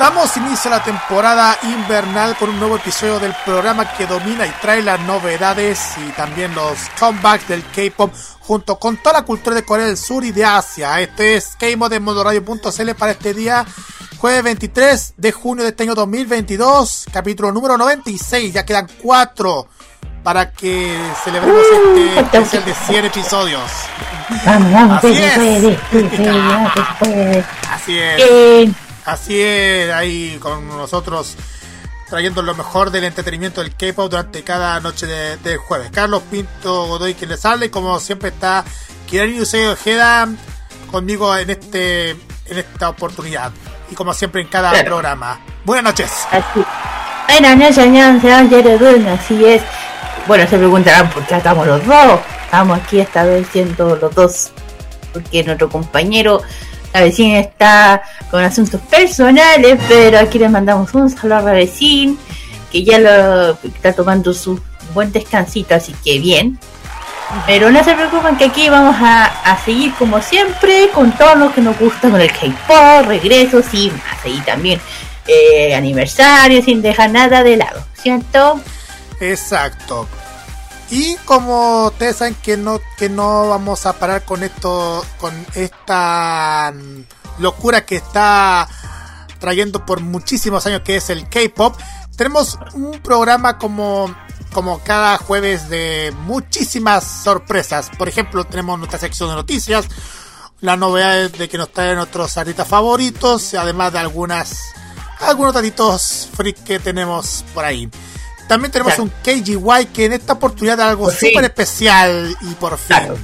Damos inicio a la temporada invernal con un nuevo episodio del programa que domina y trae las novedades y también los comebacks del K-pop junto con toda la cultura de Corea del Sur y de Asia. Este es K-Mod de modoradio.cl para este día, jueves 23 de junio de este año 2022, capítulo número 96. Ya quedan cuatro para que celebremos este especial de 100 episodios. Vamos, vamos, Así es. Así es. Así es, ahí con nosotros trayendo lo mejor del entretenimiento del K-pop durante cada noche de, de jueves. Carlos Pinto Godoy quien les habla y como siempre está Kirani Yusei Ojeda conmigo en este en esta oportunidad y como siempre en cada Claro. programa. Buenas noches. así. Bueno, no, señor, señor Yeredun, así es. Bueno, se preguntarán por qué estamos los dos. Estamos aquí esta vez siendo los dos. Porque nuestro compañero, la vecina, está con asuntos personales, pero aquí les mandamos un saludo a la vecina, que ya lo está tomando su buen descansito, así que bien. Pero no se preocupen que aquí vamos a, a seguir como siempre con todo lo que nos gusta con el K-pop, regresos y más. Y también eh, aniversario sin dejar nada de lado, ¿cierto? Exacto. Y como ustedes saben que no, que no vamos a parar con esto, con esta locura que está trayendo por muchísimos años que es el K-pop, tenemos un programa como, como cada jueves de muchísimas sorpresas. Por ejemplo, tenemos nuestra sección de noticias, las novedades de que nos traen nuestros artistas favoritos, además de algunas algunos datitos freak que tenemos por ahí. También tenemos Claro. un KGY que en esta oportunidad da algo súper especial y por fin. Claro.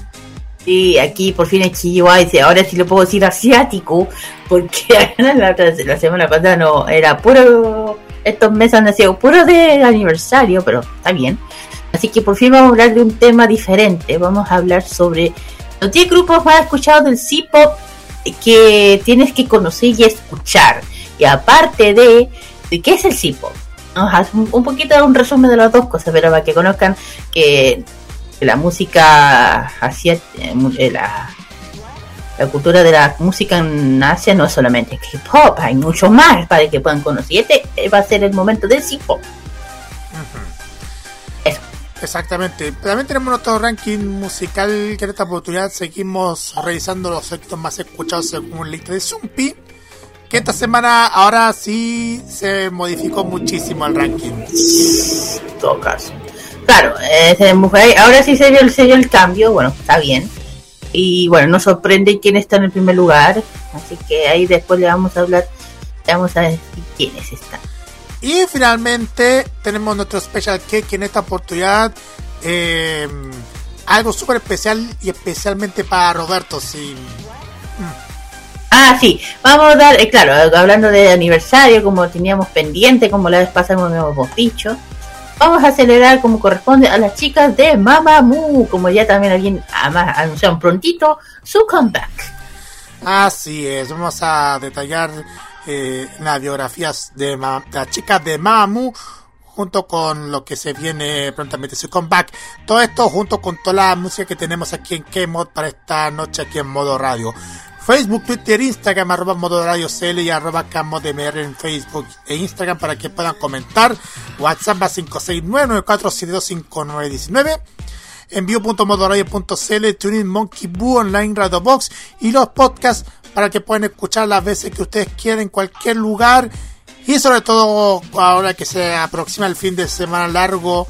Y aquí por fin Chihuahua dice, ahora sí lo puedo decir asiático, porque la, otra- la semana pasada no, era puro, estos meses han sido puro de aniversario, pero está bien. Así que por fin vamos a hablar de un tema diferente, vamos a hablar sobre los 10 grupos más escuchados del C-Pop que tienes que conocer y escuchar. Y aparte de, de qué es el C-Pop. Un, un poquito de un resumen de las dos cosas, pero para que conozcan que que la música asiática, la, la cultura de la música en Asia no es solamente K-pop, hay mucho más para que puedan conocer. Este eh, va a ser el momento del C-pop. Eso. Exactamente. También tenemos nuestro ranking musical que en esta oportunidad seguimos revisando los éxitos más escuchados según el lista de Zumpi. Que esta semana ahora sí se modificó muchísimo el ranking. En todo caso. Claro, eh, se mujer- ahora sí se dio, el- se dio el cambio, bueno, está bien. Y bueno, nos sorprende quién está en el primer lugar. Así que ahí después le vamos a hablar, le vamos a decir quiénes están. Y finalmente tenemos nuestro Special Cake que en esta oportunidad eh, algo súper especial y especialmente para Roberto. Sí. Ah, sí, vamos a dar, eh, claro, hablando de aniversario, como teníamos pendiente, como la vez pasada hemos dicho, vamos a celebrar como corresponde a las chicas de Mamamoo, como ya también alguien ama- anunciaron prontito su comeback. Así es, vamos a detallar eh, las biografías de, Ma- las chicas de Mamamoo junto con lo que se viene prontamente su comeback. Todo esto junto con toda la música que tenemos aquí en K-Mod para esta noche aquí en modo radio. Facebook, Twitter, Instagram, arroba modo CL y arroba KModMR en Facebook e Instagram para que puedan comentar. WhatsApp a 569-9472-5919. Envío.modoradio.cl, TuneIn, Monkey Boo, Online, Radio Box y los podcasts para que puedan escuchar las veces que ustedes quieran en cualquier lugar y sobre todo ahora que se aproxima el fin de semana largo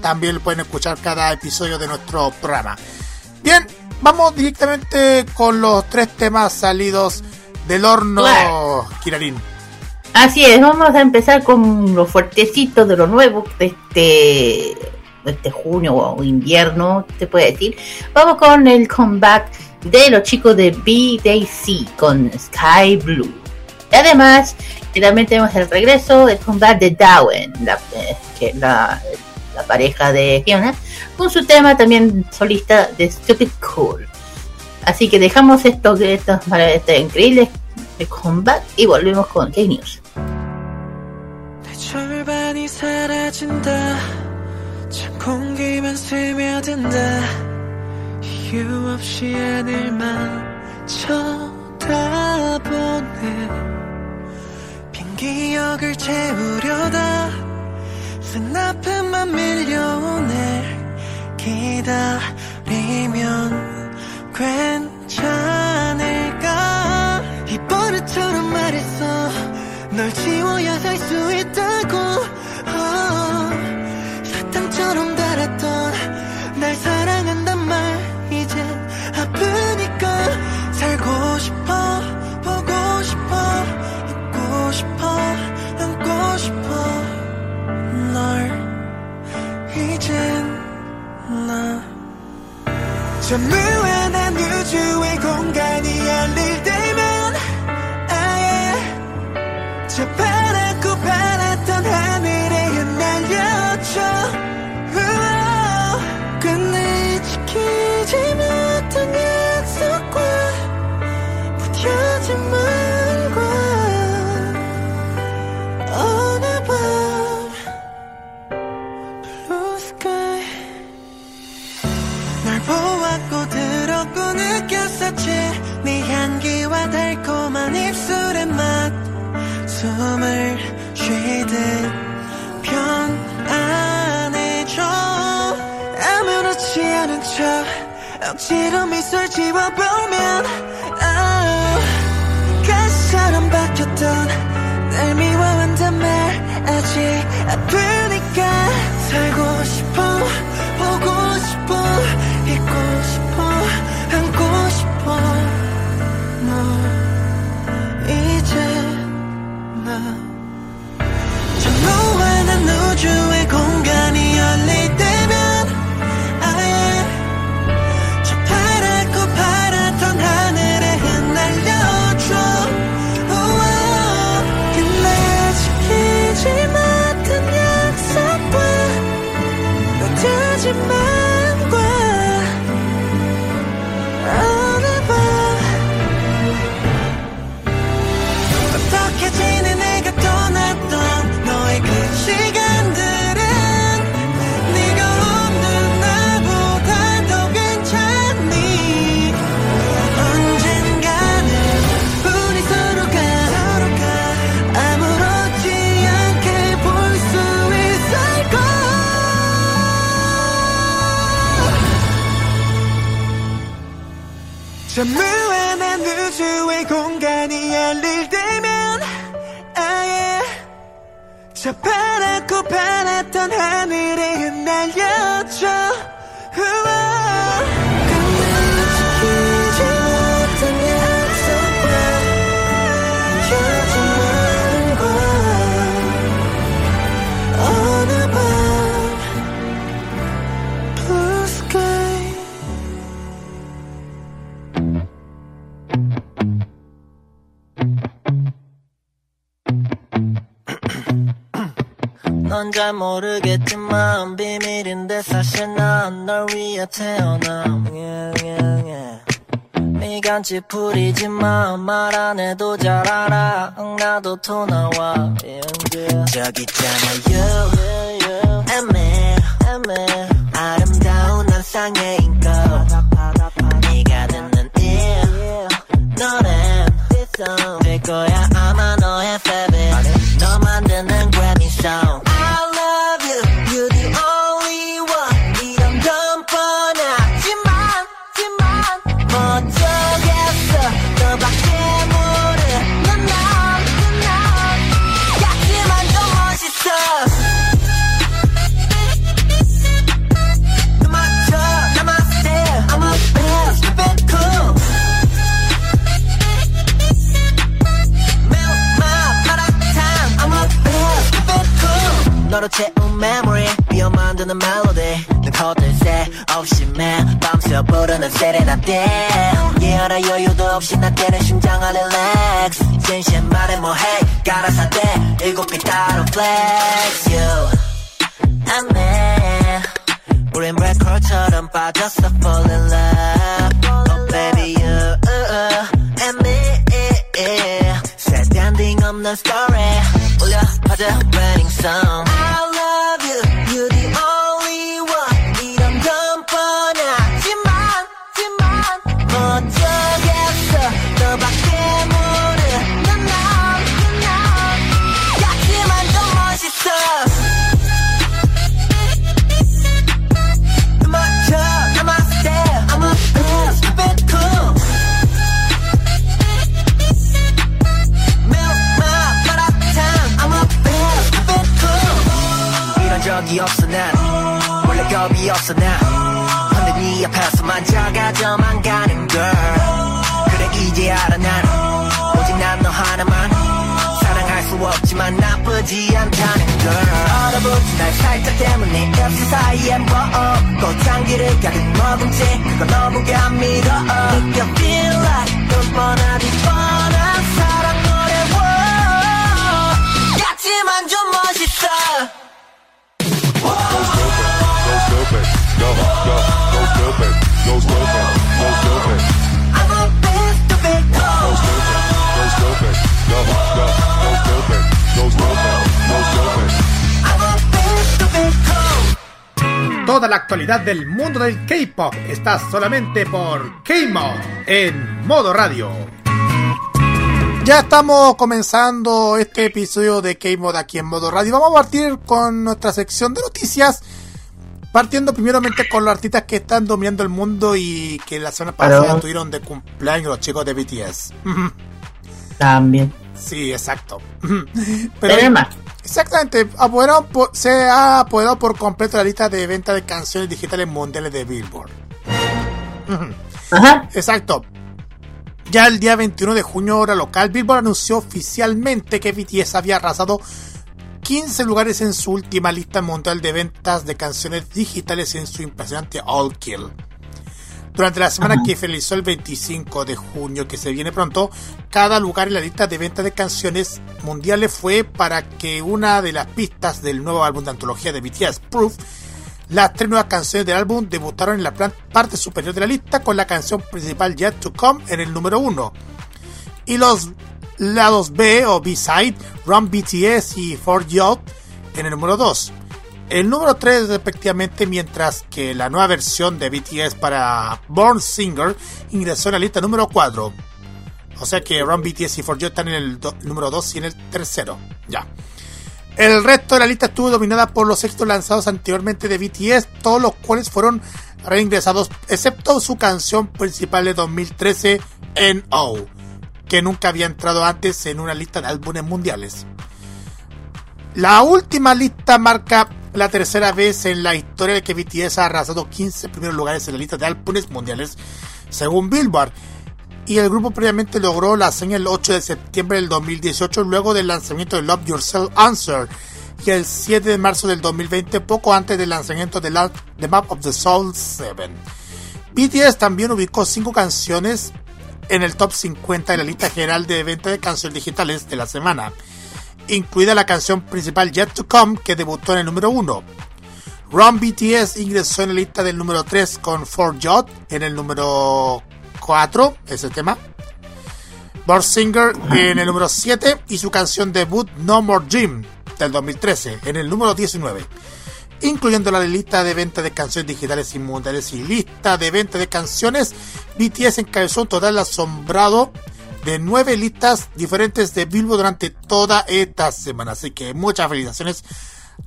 también pueden escuchar cada episodio de nuestro programa. Bien, vamos directamente con los tres temas salidos del horno, Claro. Kirarin. Así es, vamos a empezar con lo fuertecito de lo nuevo de este, de este junio o invierno, te puede decir. Vamos con el comeback de los chicos de BDC con Sky Blue. Y además, también tenemos el regreso del comeback de Darwin, la, eh, que la, la pareja de Fiona, con su tema también solista de Stupid Cool. Así que dejamos esto, estos, este increíble comeback y volvemos con K-News. 내 절반이 사라진다 찬 공기만 스며든다 이유 없이 하늘만 쳐다보네 빈 기억을 채우려다 쓴 아픔만 밀려오네. 기다리면 괜찮을까? 이 버릇처럼 말했어 널 지워야 살 수 있다고. 어, 사탕처럼 달았던 날 사랑한단 말 이제 아프니까 살고 싶어 보고 싶어 잊고 싶어 안고 싶어 나저 무한한 우주의 공간이 열릴 때면 아예 저 쉬듯 편안해져. 아무렇지 않은 척 억지로 미소를 지워보면 아, 가시처럼 바뀌었던 날 미워한단 말 아직 아프니까 살고 싶어 보고 싶어 잊고 무 저 무한한 우주의 공간이 열릴 때면 아예 저 파랗고 파랗던 하늘에 흩날려줘 넌 잘 모르겠지만 비밀인데 사실 난 널 위해 태어남. Yeah, yeah, yeah. 네가 찌푸리지만 말 안 해도 잘 알아. 응, 나도 토 나와. 저기 있잖아 you. 애매 애매 아름다운 환상의 인거 네가 듣는 ear 너는 될 거야 너로 채운 memory 비어 만드는 멜로디 내 컷들 새 없이 매 밤새 부르는 세레나데 예열할 여유도 없이 나 때는 심장 안 relax 진심 말해 뭐해 가라사대 일곱 개 따로 flex you and me 우린 레코드처럼 빠졌어 fall in love oh baby you and me sad ending 없는 story 울려 퍼져 wedding song I love 적이 없어 난 원래 겁이 없어 난 근데 네 앞에서만 작아져만 가는 girl 그래 이제 알아 난 오직 난 너 하나만 사랑할 수 없지만 나쁘지 않다는 걸. 얼어붙은 날 살짝 때문에 엽시 사이엔 뭐 꽃향기를 가득 머금 채 그거 너무 감미로워 느껴 feel like 넌 뻔하디 뻔한 사랑 노래. Wow. 같지만 좀 멋있어 Toda la actualidad del mundo del K-pop está solamente por K-Mod en modo radio. Ya estamos comenzando este episodio de K-Mod aquí en modo radio. Vamos a partir con nuestra sección de noticias. Partiendo primeramente con los artistas que están dominando el mundo y que la semana pasada Claro. estuvieron de cumpleaños los chicos de BTS. También. Sí, exacto. Pero más. Exactamente, apoderado por- se ha apoderado por completo la lista de venta de canciones digitales mundiales de Billboard. Ajá. Exacto. Ya el día 21 de junio, hora local, Billboard anunció oficialmente que BTS había arrasado 15 lugares en su última lista mundial de ventas de canciones digitales en su impresionante All Kill. Durante la semana que finalizó el 25 de junio, que se viene pronto, cada lugar en la lista de ventas de canciones mundiales fue para que una de las pistas del nuevo álbum de antología de BTS, Proof, las tres nuevas canciones del álbum debutaron en la parte superior de la lista con la canción principal Yet to Come en el número 1. Y los lados B o B-side, Run BTS y For Yacht en el número 2. El número 3 respectivamente, mientras que la nueva versión de BTS para Born Singer ingresó en la lista número 4. O sea que Run BTS y For You están en el número 2 y en el tercero. Ya. El resto de la lista estuvo dominada por los éxitos lanzados anteriormente de BTS, todos los cuales fueron reingresados, excepto su canción principal de 2013, N.O., que nunca había entrado antes en una lista de álbumes mundiales. La última lista marca la tercera vez en la historia de que BTS ha arrasado 15 primeros lugares en la lista de álbumes mundiales, según Billboard. Y el grupo previamente logró la hazaña el 8 de septiembre del 2018, luego del lanzamiento de Love Yourself Answer, y el 7 de marzo del 2020, poco antes del lanzamiento de The Map of the Soul 7. BTS también ubicó 5 canciones en el top 50 de la lista general de venta de canciones digitales de la semana incluida la canción principal Yet to Come, que debutó en el número 1. Run BTS ingresó en la lista del número 3 con For Yacht en el número 4, ese tema. Born Singer en el número 7 y su canción debut No More Dream del 2013 en el número 19. Incluyendo la lista de venta de canciones digitales mundiales y lista de venta de canciones, BTS encabezó un total asombrado de nueve listas diferentes de Billboard durante toda esta semana. Así que muchas felicitaciones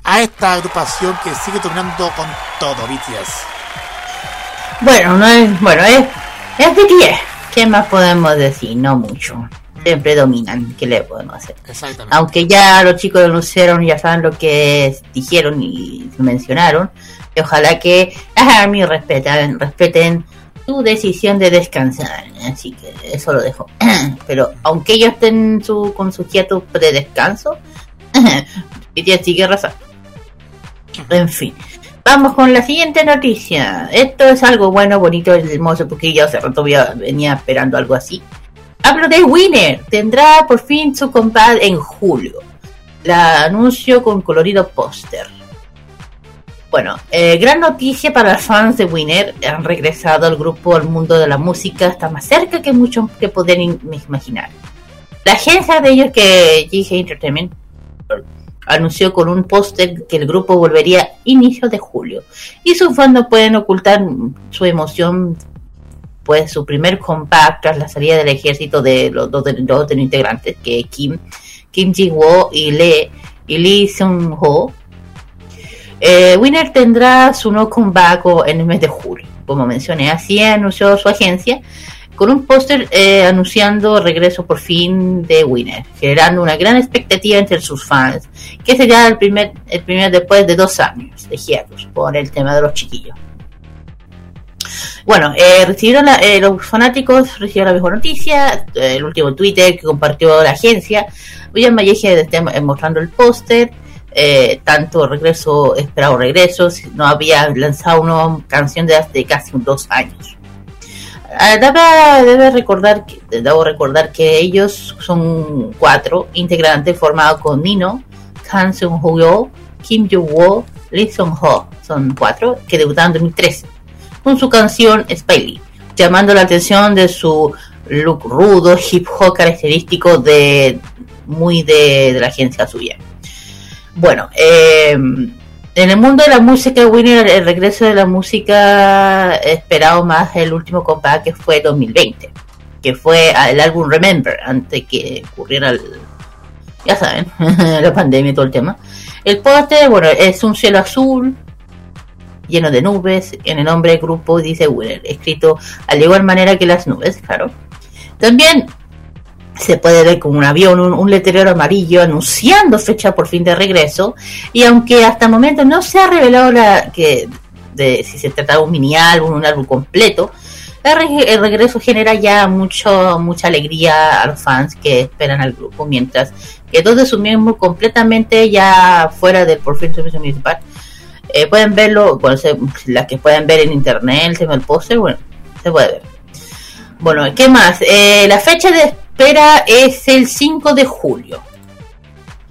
a esta agrupación que sigue dominando con todo BTS. Bueno, no es, bueno, es, es BTS. ¿Qué más podemos decir? No mucho. Siempre dominan. ¿Qué le podemos hacer? Exactamente. Aunque ya los chicos lo anunciaron, ya saben lo que dijeron y mencionaron. Y ojalá que las ARMY respeten, respeten su decisión de descansar. Así que eso lo dejo. Pero aunque ellos estén su, con su quietud de descanso, BTS sigue arrasando. En fin. Vamos con la siguiente noticia. Esto es algo bueno, bonito, hermoso, porque yo hace rato venía esperando algo así. Hablo de Winner. Tendrá por fin su comeback en julio. La anuncio con colorido póster. Bueno, eh, gran noticia para los fans de Winner. Han regresado al grupo al mundo de la música. Está más cerca que mucho que pueden imaginar. La agencia de ellos que GG Entertainment anunció con un póster que el grupo volvería inicio de julio. Y sus fans no pueden ocultar su emoción pues su primer comeback tras la salida del ejército de los dos de, los integrantes, que Kim, Kim Ji-woo y Lee, y Lee Seung-ho. Eh, Winner tendrá su nuevo comeback en el mes de julio, como mencioné, así anunció su agencia con un póster eh, anunciando regreso por fin de Winner, generando una gran expectativa entre sus fans, que sería el primer, el primer después de dos años de hiatus por el tema de los chiquillos. Bueno, eh, recibieron eh, los fanáticos recibieron la mejor noticia, eh, el último Twitter que compartió la agencia, William Valleje mostrando el póster, tanto regreso, esperado regreso, no había lanzado una canción de hace casi dos años. Ah, debe, recordar debo recordar que ellos son cuatro integrantes formados con Nino, Han Seung-ho, Kim Joo-woo, Lee Sung-ho. Son cuatro que debutaron en 2013 con su canción Spiley, llamando la atención de su look rudo, hip hop característico de muy de, la agencia suya. Bueno, eh, en el mundo de la música, Winner, el regreso de la música esperado más el último compact que fue 2020, que fue el álbum Remember, antes que ocurriera el, ya saben, la pandemia y todo el tema. El póster, bueno, es un cielo azul, lleno de nubes. En el nombre del grupo dice Winner, escrito al igual manera que las nubes, claro. También se puede ver como un avión, un, letrero amarillo anunciando fecha por fin de regreso. Y aunque hasta el momento no se ha revelado la, que si se trata de un mini álbum, un álbum completo, el regreso genera ya mucho, mucha alegría a los fans que esperan al grupo, mientras que dos de sus miembros completamente ya fuera del por fin municipal eh, pueden verlo, bueno, las que pueden ver en internet, el tema del póster, bueno, se puede ver. Bueno, ¿qué más? Eh, la fecha de espera es el 5 de julio.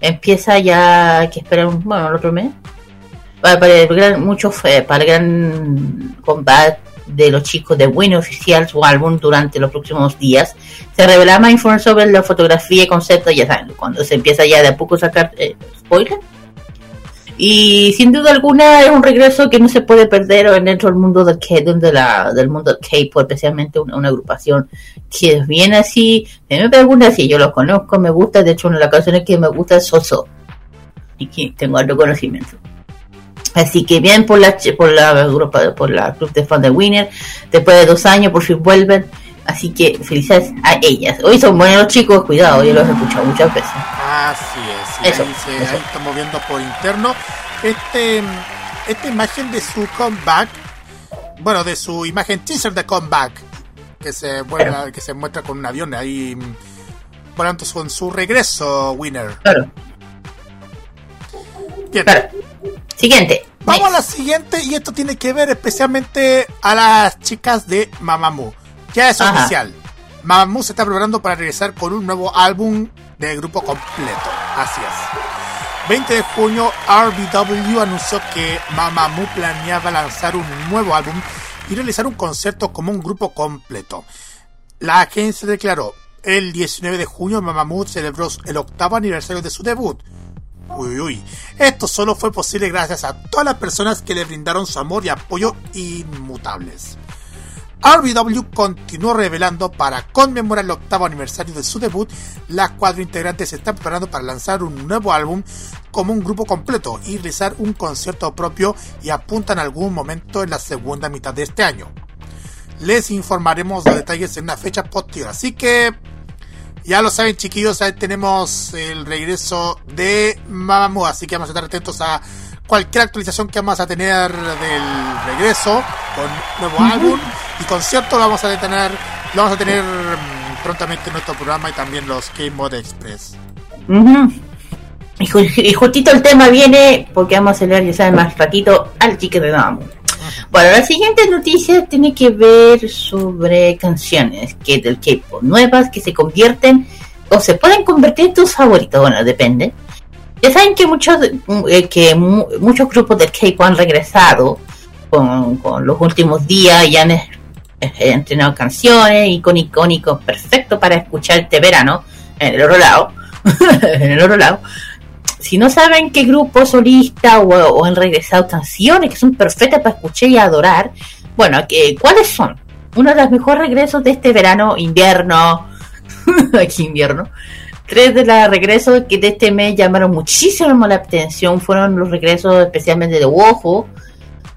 Empieza ya, que esperar, bueno, el otro mes. Para, el gran, mucho, para el gran combate de los chicos de Win Oficial, su álbum, durante los próximos días. Se revelará más información sobre la fotografía y concepto, ya saben, cuando se empieza ya de a poco sacar eh, spoiler y sin duda alguna es un regreso que no se puede perder dentro del mundo del de la, del mundo K-pop, especialmente una, agrupación que es bien así. Me pregunta si yo lo conozco, me gusta, de hecho una de las canciones que me gusta es Soso. Y que tengo alto conocimiento. Así que bien por la por la grupa, por la club de fans de Winner, después de dos años por fin vuelven. Así que felicidades a ellas. Hoy son buenos chicos, cuidado, yo los he escuchado muchas veces. Así es, ahí, estamos viendo por interno este, esta imagen de su comeback, bueno, de su imagen teaser de comeback, que se, vuela, que se muestra con un avión ahí volando con su regreso, Winner. Claro. Bien. Siguiente. Vamos a la siguiente y esto tiene que ver especialmente a las chicas de Mamamoo. Ya es oficial. Mamamoo se está preparando para regresar con un nuevo álbum del grupo completo. Así es. 20 de junio, RBW anunció que Mamamoo planeaba lanzar un nuevo álbum y realizar un concierto como un grupo completo. La agencia declaró, el 19 de junio Mamamoo celebró el octavo aniversario de su debut. Uy, uy. Esto solo fue posible gracias a todas las personas que le brindaron su amor y apoyo inmutables. RBW continuó revelando para conmemorar el octavo aniversario de su debut, las cuatro integrantes se están preparando para lanzar un nuevo álbum como un grupo completo y realizar un concierto propio y apuntan a algún momento en la segunda mitad de este año. Les informaremos los detalles en una fecha posterior, así que ya lo saben chiquillos, ahí tenemos el regreso de Mamamoo, así que vamos a estar atentos a cualquier actualización que vamos a tener del regreso con nuevo álbum y concierto lo vamos a tener lo vamos a tener mm, prontamente en nuestro programa y también los Game Mode Express. Y, ju- y justito el tema viene, porque vamos a acelerar ya saben más ratito, al chique de Namu. Bueno, la siguiente noticia tiene que ver sobre canciones que del K-pop nuevas que se convierten o se pueden convertir en tus favoritos. Bueno, depende. Ya saben que muchos eh, que mu- muchos grupos del K-pop han regresado con, con los últimos días y han eh, eh, entrenado canciones icon icónicos perfecto para escuchar este verano en el otro lado. en el otro lado si no saben qué grupo solista o, o han regresado canciones que son perfectas para escuchar y adorar, bueno, ¿cuáles son? Uno de los mejores regresos de este verano, invierno, aquí invierno. Tres de los regresos que de este mes llamaron muchísimo la atención fueron los regresos especialmente de Wojo,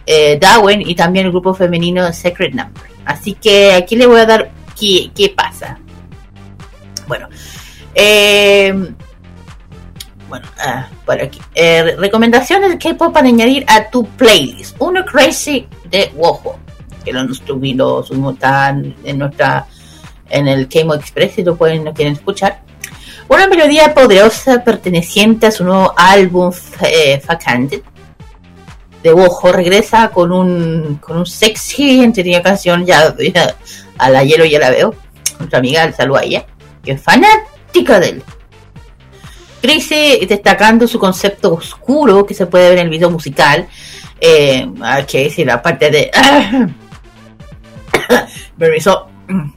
eh, y también el grupo femenino Secret Number. Así que aquí le voy a dar qué, qué pasa. Bueno, eh, bueno, ah, por aquí. Eh, recomendaciones de K-pop para añadir a tu playlist. Uno Crazy de Wojo, que lo lo subimos tan en nuestra en el K-Mo Express si lo pueden quieren escuchar. Una melodía poderosa perteneciente a su nuevo álbum eh, de Wojo regresa con un con un sexy entretenido canción ya, a la hielo ya la veo nuestra amiga el saludo a ella que es fanática de él Crazy destacando su concepto oscuro que se puede ver en el video musical. Eh, hay que decir, la parte de. Permiso.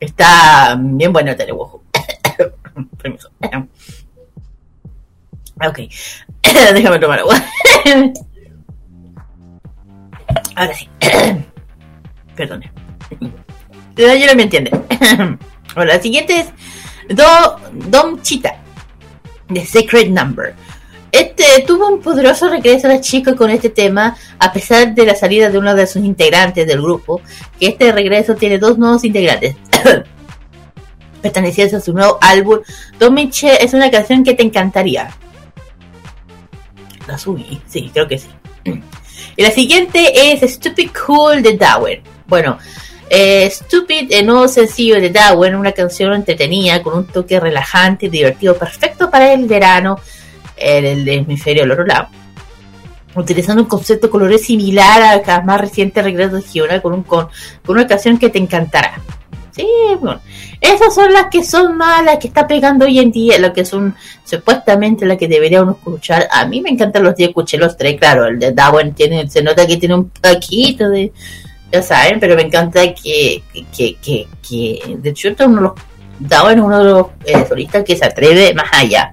Está bien bueno el telewojo. Permiso. Ok. Déjame tomar agua. Ahora sí. Perdone. Ya no me entiende. Bueno, la siguiente es Do, Dom Chita The Secret Number. Este tuvo un poderoso regreso a la chica con este tema, a pesar de la salida de uno de sus integrantes del grupo, que este regreso tiene dos nuevos integrantes. Pertenecientes a su nuevo álbum, Domiche es una canción que te encantaría. La subí, sí, creo que sí. Y la siguiente es Stupid Cool de Darwin. Bueno, eh, Stupid, el nuevo sencillo de Darwin, una canción entretenida con un toque relajante y divertido, perfecto para el verano en el hemisferio del otro lado. Utilizando un concepto de similar a la más reciente regreso de Giona con, un, con, con una canción que te encantará. Sí, bueno. Esas son las que son más las que está pegando hoy en día, lo que son supuestamente las que debería uno escuchar. A mí me encantan los días, escuché los tres, claro, el de Darwin tiene, se nota que tiene un poquito de, ya saben, pero me encanta que, que, que, que de hecho uno los, Darwin es uno de los eh, solistas que se atreve más allá,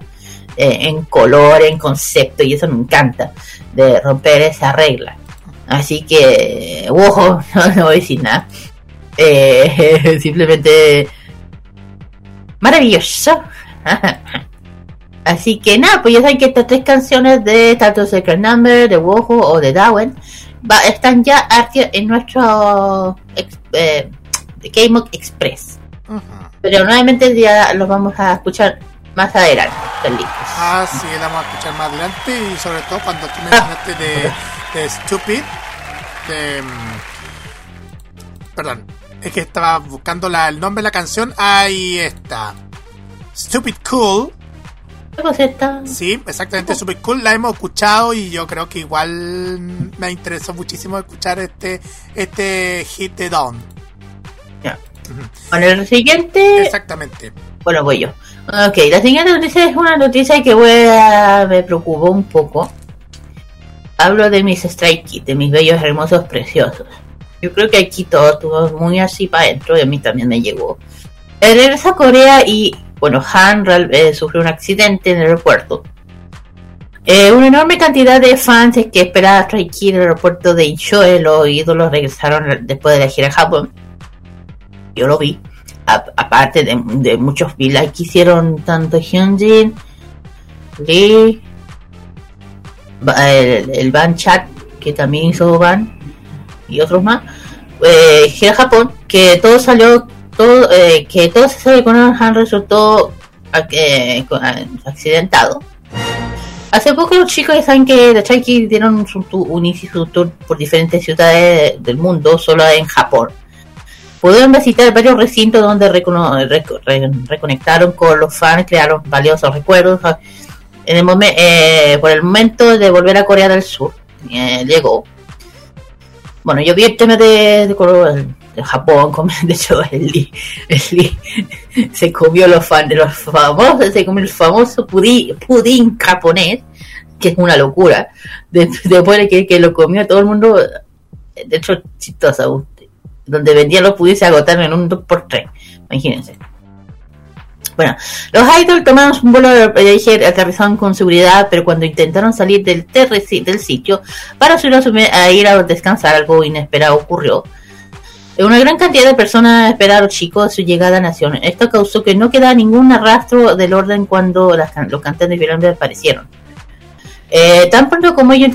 eh, en color, en concepto, y eso me encanta, de romper esa regla. Así que, ojo, no, no voy a decir nada. Eh, simplemente maravilloso. Así que nada, pues ya saben que estas tres canciones de tanto Secret Number, de Wojo o de Darwin va, están ya arti- en nuestro eh, Game of Express. Pero nuevamente ya los vamos a escuchar más adelante. listos. Ah, sí, la vamos a escuchar más adelante y sobre todo cuando tú mencionaste de, de Stupid, de, mm, perdón, es que estaba buscando la- el nombre de la canción, ahí está. Stupid Cool, ¿Qué cosa está? sí, exactamente, Stupid Cool, la hemos escuchado y yo creo que igual me interesó muchísimo escuchar este, este hit de Dawn. Ya. Bueno, el siguiente Exactamente. Bueno, voy yo. Ok, la siguiente noticia es una noticia que voy a- me preocupó un poco. Hablo de mis Strike Kids, de mis bellos, hermosos, preciosos. Yo creo que aquí todo estuvo muy así para adentro y a mí también me llegó. El regreso a Corea y, bueno, Han eh, sufrió un accidente en el aeropuerto. Eh, una enorme cantidad de fans que esperaba a Stray Kids en el aeropuerto de Incheon, los ídolos regresaron después de la gira a Japón. Yo lo vi aparte de, de muchos villains que hicieron tanto Hyunjin, Lee, el, el Ban Chat, que también hizo Ban, y otros más, eh, gira Japón, que todo salió, todo, eh, que todo se sabe con Han resultó eh, accidentado. Hace poco los chicos saben que The Chaiki dieron su, un inicio tour por diferentes ciudades del mundo, solo en Japón. Pudieron visitar varios recintos donde reconectaron con los fans, crearon valiosos recuerdos. en el momen- eh, por el momento de volver a Corea del Sur, eh, llegó. Bueno, yo vi el tema de, de, Corea- de Japón, de hecho, el el se comió los, fan, los famosos, se comió el famoso pudín, pudín japonés, que es una locura. De- después de que, que lo comió todo el mundo, de hecho, chistosa, donde vendían los pudines se agotaron en un 2x3, imagínense. Bueno, los idols tomaron un vuelo, dije, aterrizaron con seguridad, pero cuando intentaron salir del, del sitio para subir a, ir a descansar, algo inesperado ocurrió. Una gran cantidad de personas esperaron chicos su llegada a Nación. Esto causó que no quedara ningún rastro del orden cuando las can- los cantantes finalmente aparecieron. Eh, tan pronto como ellos,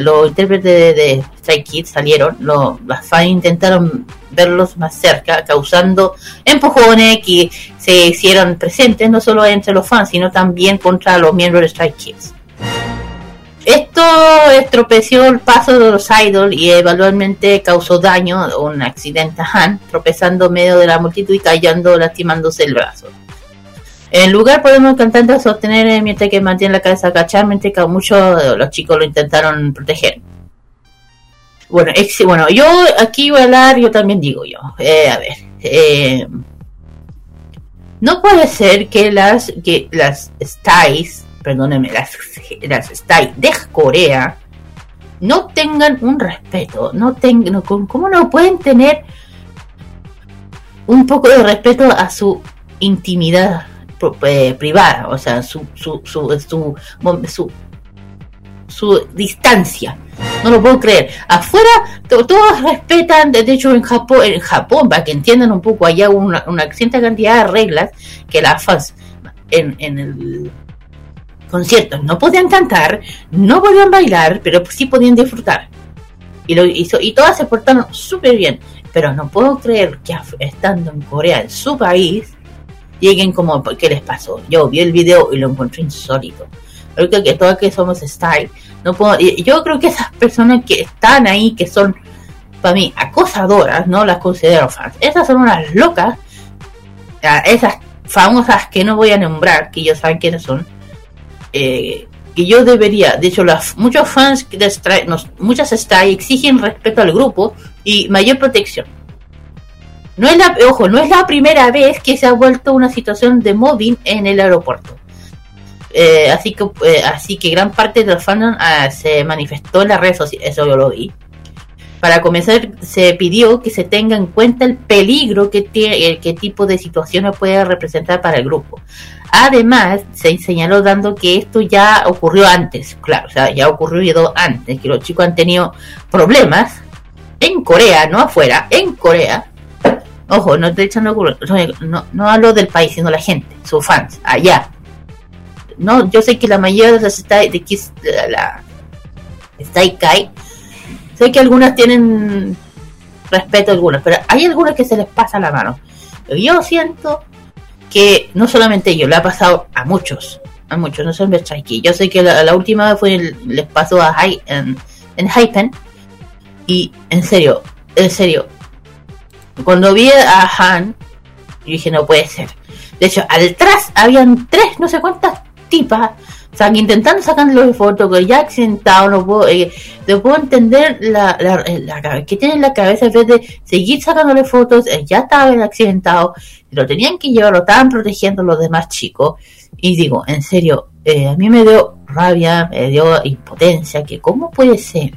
los intérpretes de, de Kids salieron, lo- las fans intentaron verlos más cerca, causando empujones que se hicieron presentes no solo entre los fans, sino también contra los miembros de Stray Kids. Esto estropeció el paso de los idols y eventualmente causó daño, un accidente a Han, tropezando en medio de la multitud y cayendo, lastimándose el brazo. En lugar podemos cantantes sostener eh, mientras que mantiene la cabeza agachada, mientras que muchos los chicos lo intentaron proteger. Bueno, ex- bueno, yo aquí voy a hablar, yo también digo yo. Eh, a ver, eh, no puede ser que las que las styles, perdónenme, las, las styles de Corea no tengan un respeto, no tengan, no, ¿cómo no pueden tener un poco de respeto a su intimidad eh, privada, o sea, su su su su, su, su distancia. No lo puedo creer. Afuera to- todos respetan, de hecho en Japón, en Japón, para que entiendan un poco, allá una, una cierta cantidad de reglas que las fans en, en el concierto no podían cantar, no podían bailar, pero sí podían disfrutar. Y, lo hizo, y todas se portaron súper bien. Pero no puedo creer que estando en Corea, en su país, lleguen como, ¿qué les pasó? Yo vi el video y lo encontré insólito. Creo que, todas que somos style, no puedo, yo creo que esas personas que están ahí, que son, para mí, acosadoras, no las considero fans. Esas son unas locas, esas famosas que no voy a nombrar, que ellos saben quiénes son, eh, que yo debería, de hecho, las, muchos fans nos- muchas Stray exigen respeto al grupo y mayor protección. No es la, ojo, no es la primera vez que se ha vuelto una situación de mobbing en el aeropuerto. Eh, así que eh, así que gran parte del fandom ah, se manifestó en las redes sociales, eso yo lo vi. Para comenzar, se pidió que se tenga en cuenta el peligro que tiene, eh, qué tipo de situaciones puede representar para el grupo. Además, se señaló dando que esto ya ocurrió antes, claro, o sea, ya ha ocurrido antes, que los chicos han tenido problemas en Corea, no afuera, en Corea. Ojo, no estoy echando no, no hablo del país, sino la gente, sus fans, allá. No, yo sé que la mayoría de las Stay, de Kiss- la, Kai, sé que algunas tienen respeto a algunas, pero hay algunas que se les pasa la mano. Yo siento que no solamente ellos, le ha pasado a muchos, a muchos, no Stray Kids. Yo sé que la, última fue el- les pasó a en, en Hypen y en serio, en serio, cuando vi a Han, yo dije no puede ser. De hecho, atrás habían tres, no sé cuántas tipas, o intentando sacarle fotos, que ya accidentado, no puedo, eh, puedo entender la, la, la cabe- que tiene en la cabeza en vez de seguir sacándole fotos, eh, ya estaba accidentado, lo tenían que llevar, lo estaban protegiendo los demás chicos, y digo, en serio, eh, a mí me dio rabia, me dio impotencia, que cómo puede ser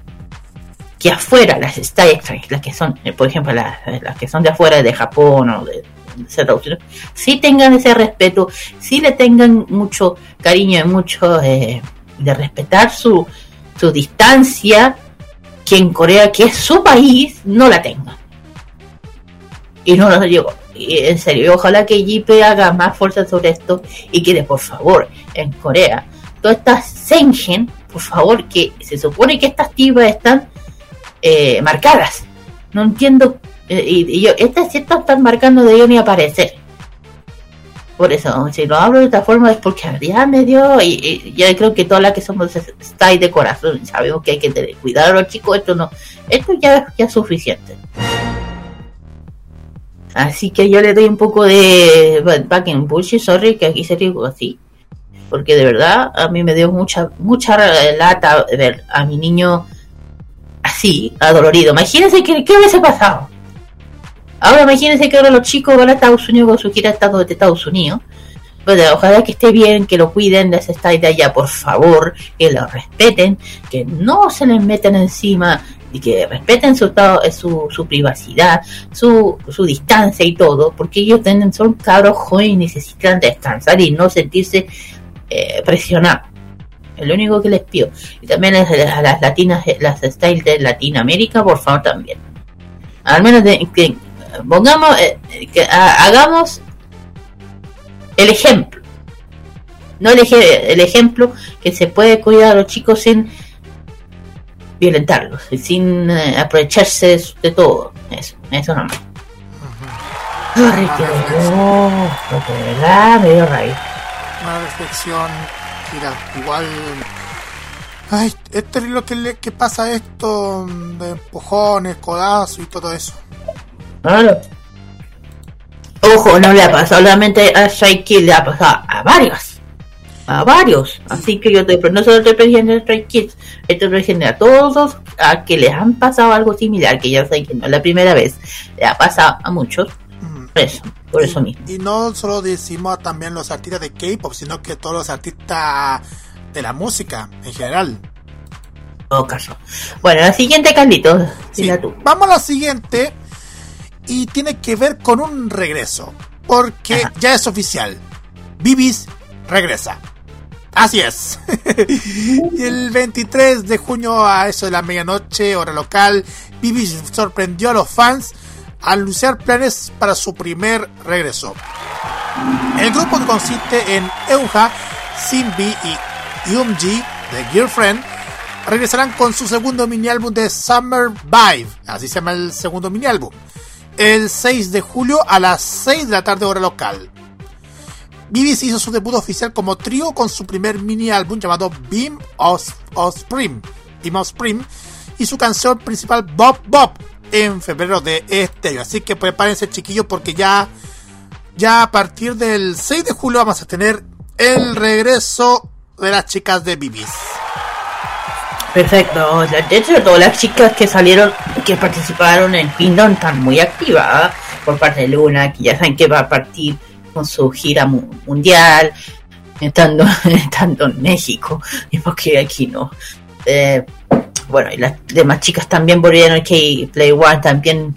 que afuera las Star Trek, las que son, eh, por ejemplo, las, las que son de afuera de Japón o de, de Estados Unidos, sí tengan ese respeto, sí le tengan mucho cariño y mucho eh, de respetar su, su distancia, que en Corea, que es su país, no la tengan. Y no lo digo, y en serio, ojalá que JP haga más fuerza sobre esto y que, por favor, en Corea, todas estas Sengen, por favor, que se supone que estas tipas están eh, marcadas. No entiendo. eh, y, y yo, estas sí están marcando de ellos ni aparecer. Por eso, si lo hablo de esta forma es porque ya me dio. Y, y ya creo que todas las que somos estáis de corazón. Sabemos que hay que tener cuidado a los chicos. Esto no. Esto ya, ya es suficiente. Así que yo le doy un poco de back in bullshit. Sorry que aquí se digo así. porque de verdad a mí me dio mucha mucha lata ver a mi niño así, adolorido. Imagínense que, qué hubiese pasado. Ahora imagínense que ahora los chicos van a Estados Unidos con su gira de Estados Unidos. Pues, ojalá que esté bien, que lo cuiden, les está de por favor, que lo respeten, que no se les metan encima y que respeten su, su, su privacidad, su, su distancia y todo, porque ellos tienen, son cabros jóvenes y necesitan descansar y no sentirse eh, presionados. Es lo único que les pido. Y también a las latinas, las styles de Latinoamérica, por favor, también. Al menos de, que pongamos, eh, que hagamos el ejemplo. No el, el ejemplo que se puede cuidar a los chicos sin violentarlos, sin eh, aprovecharse de, todo. Eso, eso no. Ay, qué de verdad me dio rabia. Una reflexión, mira, igual. Ay, es terrible que, que pasa esto de empujones, codazos y todo eso. Claro. Ojo, no le ha pasado solamente a Stray le ha pasado a varios. A varios. Así que yo te, no solo estoy prediciendo a Stray Kids, estoy prediciendo a todos a que les han pasado algo similar, que ya sé que no es la primera vez, le ha pasado a muchos. Por eso, por eso mismo. Y no solo decimos también los artistas de K-pop, sino que todos los artistas de la música en general. todo caso. Bueno, la siguiente, Carlitos. Sí. Tú. Vamos a la siguiente y tiene que ver con un regreso. Porque ya es oficial. Bibis regresa. Así es. el 23 de junio a eso de la medianoche, hora local, Bibis sorprendió a los fans anunciar planes para su primer regreso. El grupo que consiste en Euja, Simbi y Yumji de Girlfriend regresarán con su segundo mini álbum de Summer Vibe, así se llama el segundo mini álbum, el 6 de julio a las 6 de la tarde hora local. BBC hizo su debut oficial como trío con su primer mini álbum llamado Beam of, Spring, of Spring y su canción principal Bob Bob en febrero de este año. Así que prepárense chiquillos porque ya, ya a partir del 6 de julio vamos a tener el regreso de las chicas de BBC. Perfecto. De hecho, todas las chicas que salieron, que participaron en Kingdom están muy activas por parte de Luna, que ya saben que va a partir con su gira mundial, estando, estando en México, y porque aquí no. Eh, bueno, y las demás chicas también volvieron, que Play One también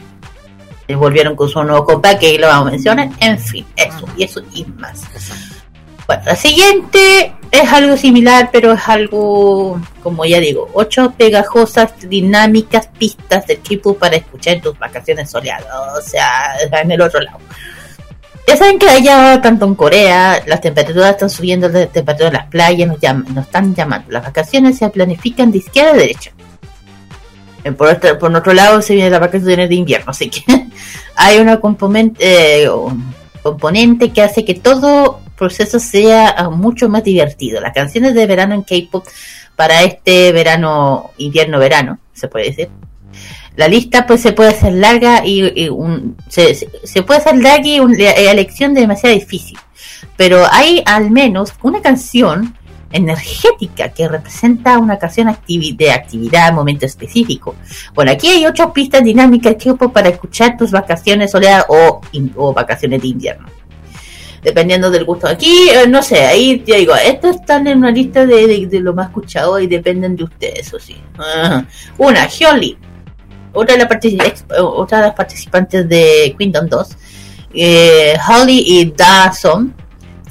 volvieron con su nuevo copa, que lo vamos a mencionar. En fin, eso y eso y más. Bueno, la siguiente es algo similar, pero es algo, como ya digo, ocho pegajosas, dinámicas pistas de equipo para escuchar en tus vacaciones soleadas, o sea, en el otro lado. Ya saben que allá, tanto en Corea, las temperaturas están subiendo, las temperaturas de las playas nos, nos están llamando. Las vacaciones se planifican de izquierda a derecha. Eh, por, otro, por otro lado, se viene la vacaciones de invierno, así que hay una componente, eh, componente que hace que todo proceso sea ah, mucho más divertido. Las canciones de verano en K-pop para este verano, invierno, verano, se puede decir. La lista pues se puede hacer larga y, un, se, se, puede hacer larga y una elección demasiado difícil. Pero hay al menos una canción energética que representa una canción de actividad, momento específico. Bueno, aquí hay ocho pistas dinámicas que para escuchar tus vacaciones soleadas o, o vacaciones de invierno dependiendo del gusto. Aquí, eh, no sé, ahí te digo, estos están en una lista de, de, lo más escuchado y dependen de ustedes, eso sí. Una, Hyoli, otra de, las otra de las participantes de Kingdom 2, eh, Holly y Dawson,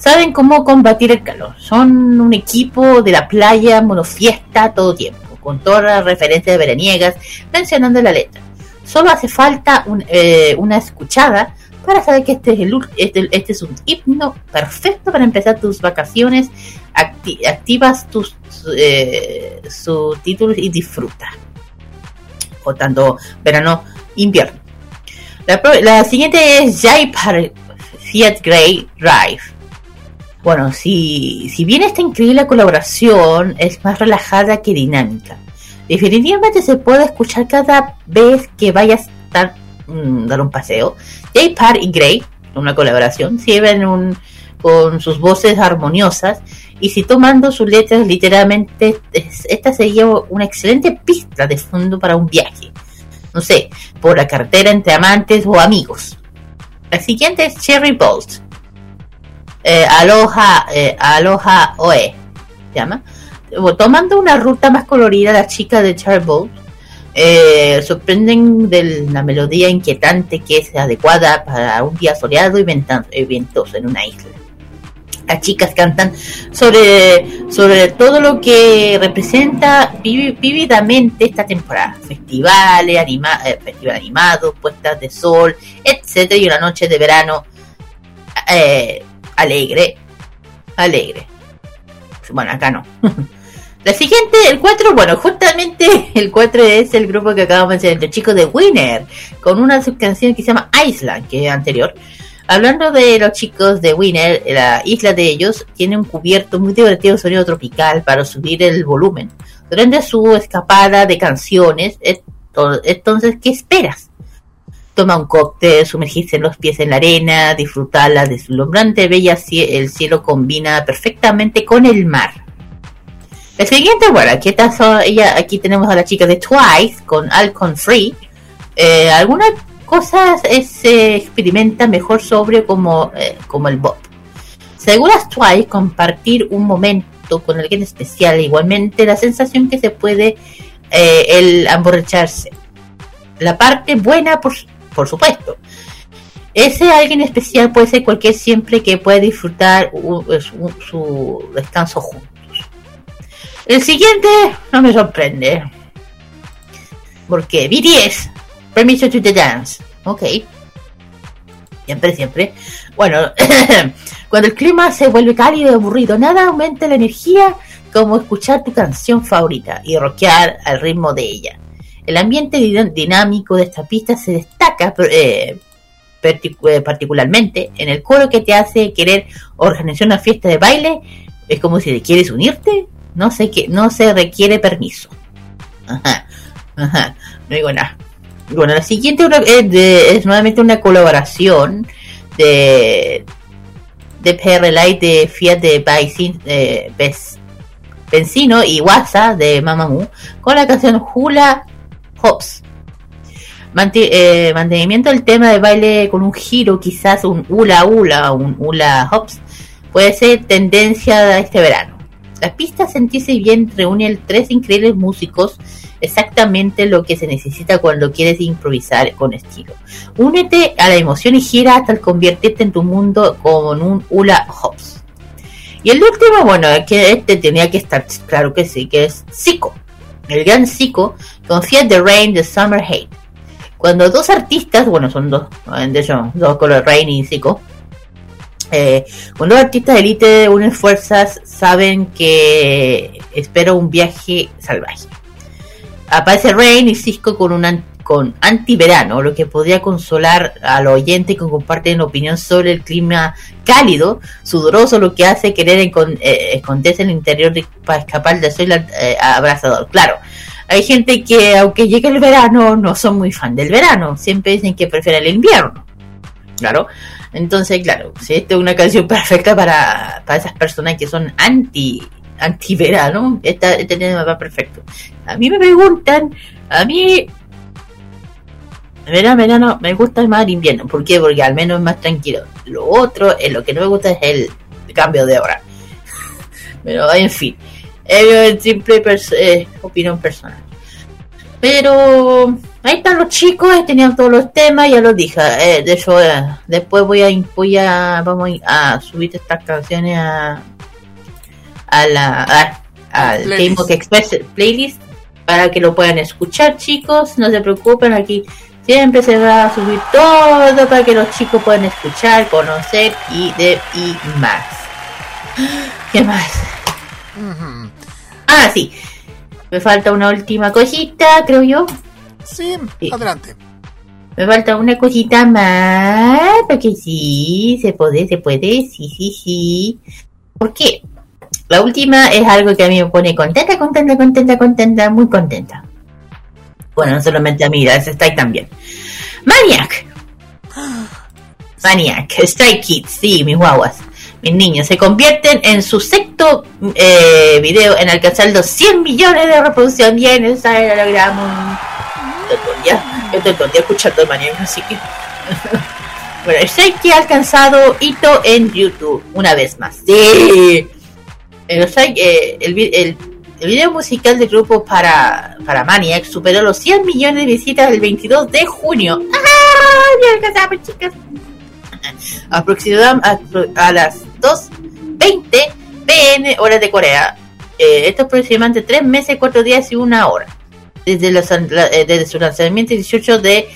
saben cómo combatir el calor. Son un equipo de la playa, monofiesta, todo tiempo, con todas las referencias veraniegas, mencionando la letra. Solo hace falta eh, una escuchada para saber que este es, el, este, este, es un himno perfecto para empezar tus vacaciones, activas tus eh, subtítulos y disfruta. O tanto verano, invierno. La, siguiente es Jai Fiat Grey Drive. Bueno, si, si bien esta increíble colaboración es más relajada que dinámica, definitivamente se puede escuchar cada vez que vayas a mm, dar un paseo J-Par y Grey, una colaboración, ven un, con sus voces armoniosas y si tomando sus letras literalmente, es- esta sería una excelente pista de fondo para un viaje. No sé, por la carretera entre amantes o amigos. La siguiente es Cherry Bolt. Eh, Aloha, eh, Aloha Oe, se llama. Tomando una ruta más colorida, las chicas de Cherry Bolt eh, sorprenden de la melodía inquietante que es adecuada para un día soleado y eh, ventoso en una isla. Las chicas cantan sobre, sobre todo lo que representa vívidamente esta temporada. Festivales, anima, eh, festival animado, puestas de sol, etcétera Y una noche de verano eh, alegre. Alegre. Bueno, acá no. La siguiente, el 4, bueno, justamente el 4 es el grupo que acabamos de mencionar, chicos de Winner, con una subcanción que se llama Island, que es anterior. Hablando de los chicos de Winner, la isla de ellos tiene un cubierto muy divertido sonido tropical para subir el volumen. Durante su escapada de canciones, entonces, ¿qué esperas? Toma un cóctel, sumergirse los pies en la arena, disfrutar la deslumbrante bella el cielo combina perfectamente con el mar. La siguiente, bueno, aquí, está, ella, aquí tenemos a la chica de Twice con Alcon Free. Eh, algunas cosas se experimenta mejor sobre como, eh, como el bot. Seguras Twice compartir un momento con alguien especial, igualmente la sensación que se puede eh, el emborracharse. La parte buena, por, por supuesto. Ese alguien especial puede ser cualquier siempre que pueda disfrutar su descanso juntos. El siguiente no me sorprende. Porque BTS, Permission to the Dance. Ok. Siempre, siempre. Bueno, cuando el clima se vuelve cálido y aburrido, nada aumenta la energía como escuchar tu canción favorita y rockear al ritmo de ella. El ambiente din- dinámico de esta pista se destaca eh, eh, particularmente en el coro que te hace querer organizar una fiesta de baile. Es como si te quieres unirte, no se, que, no se requiere permiso. Ajá, ajá, no digo. Bueno, la siguiente es, nuevamente una colaboración de de PR Light de Fiat de Benzino y Waza de Mamamoo con la canción Hula Hops. Eh, mantenimiento del tema de baile con un giro, quizás un hula hula, un hula hops, puede ser tendencia de este verano. La pista Sentirse Bien reúne a tres increíbles músicos, exactamente lo que se necesita cuando quieres improvisar con estilo. Únete a la emoción y gira hasta el convertirte en tu mundo con un hula hops. Y el último, bueno, que este tenía que estar, claro que sí, que es Zico. El gran Zico confía The Rain de Summer Hate. Cuando dos artistas, bueno, son dos, de hecho, dos color Rain y Zico, eh, cuando dos artistas de élite unen fuerzas, saben que espera un viaje salvaje. Aparece Rain y Cisco con un an- con antiverano, lo que podría consolar al oyente que comparten opinión sobre el clima cálido, sudoroso, lo que hace querer eh, esconderse en el interior para escapar del sol eh, abrasador. Claro, hay gente que aunque llegue el verano no son muy fan del verano, siempre dicen que prefieren el invierno. Claro, entonces, claro, si esta es una canción perfecta para, para esas personas que son anti anti verano, esta, este tema va perfecto. A mí me preguntan, a mí verano, verano me gusta más el invierno, ¿por qué? Porque al menos es más tranquilo. Lo otro, es lo que no me gusta es el cambio de hora. Pero en fin, es simple pers- eh, opinión personal. Pero ahí están los chicos, tenían todos los temas, ya los dije. Eh, de hecho, eh, después voy a, voy a, vamos a subir estas canciones a, a la, a- al Express playlist para que lo puedan escuchar, chicos. No se preocupen, aquí siempre se va a subir todo para que los chicos puedan escuchar, conocer y de y más. ¿Qué más? Ah, sí. Me falta una última cosita, creo yo. Sí, Sí. adelante. Me falta una cosita más, porque sí, se puede, se puede, sí, sí, sí. ¿Por qué? La última es algo que a mí me pone contenta, contenta, contenta, contenta, muy contenta. Bueno, no solamente a mí, a Strike también. Maniac. Maniac, Strike Kids, sí, mis guaguas. mis niños, se convierten en su sexto eh, video en alcanzar los 100 millones de reproducciones. Bien, esa lo logramos. Yo el estoy todo el día escuchando mañana, así que. bueno, sé que ha alcanzado hito en YouTube, una vez más. Sí. Sé que el, el, el video musical del grupo para, para Maniac superó los 100 millones de visitas el 22 de junio. ¡Ah! ¡Ya chicas! aproximadamente a, a las 2.20 pm horas de Corea. Eh, esto es aproximadamente 3 meses, 4 días y una hora. Desde, los, la- eh, desde su lanzamiento el 18 de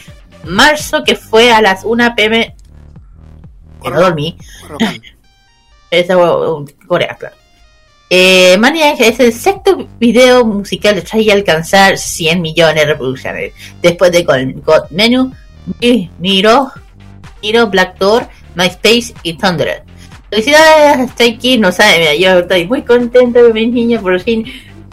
marzo, que fue a las 1 pm. Que no dormí. Esa uh, Corea, claro. Eh, Maniac es el sexto video musical de Try alcanzar 100 millones de reproducciones. Después de God Menu, Mi- Miro, Miro, Black Door, MySpace y Thunder. Felicidades a Kids, no sabe, yo estoy muy contento de mis niños, por fin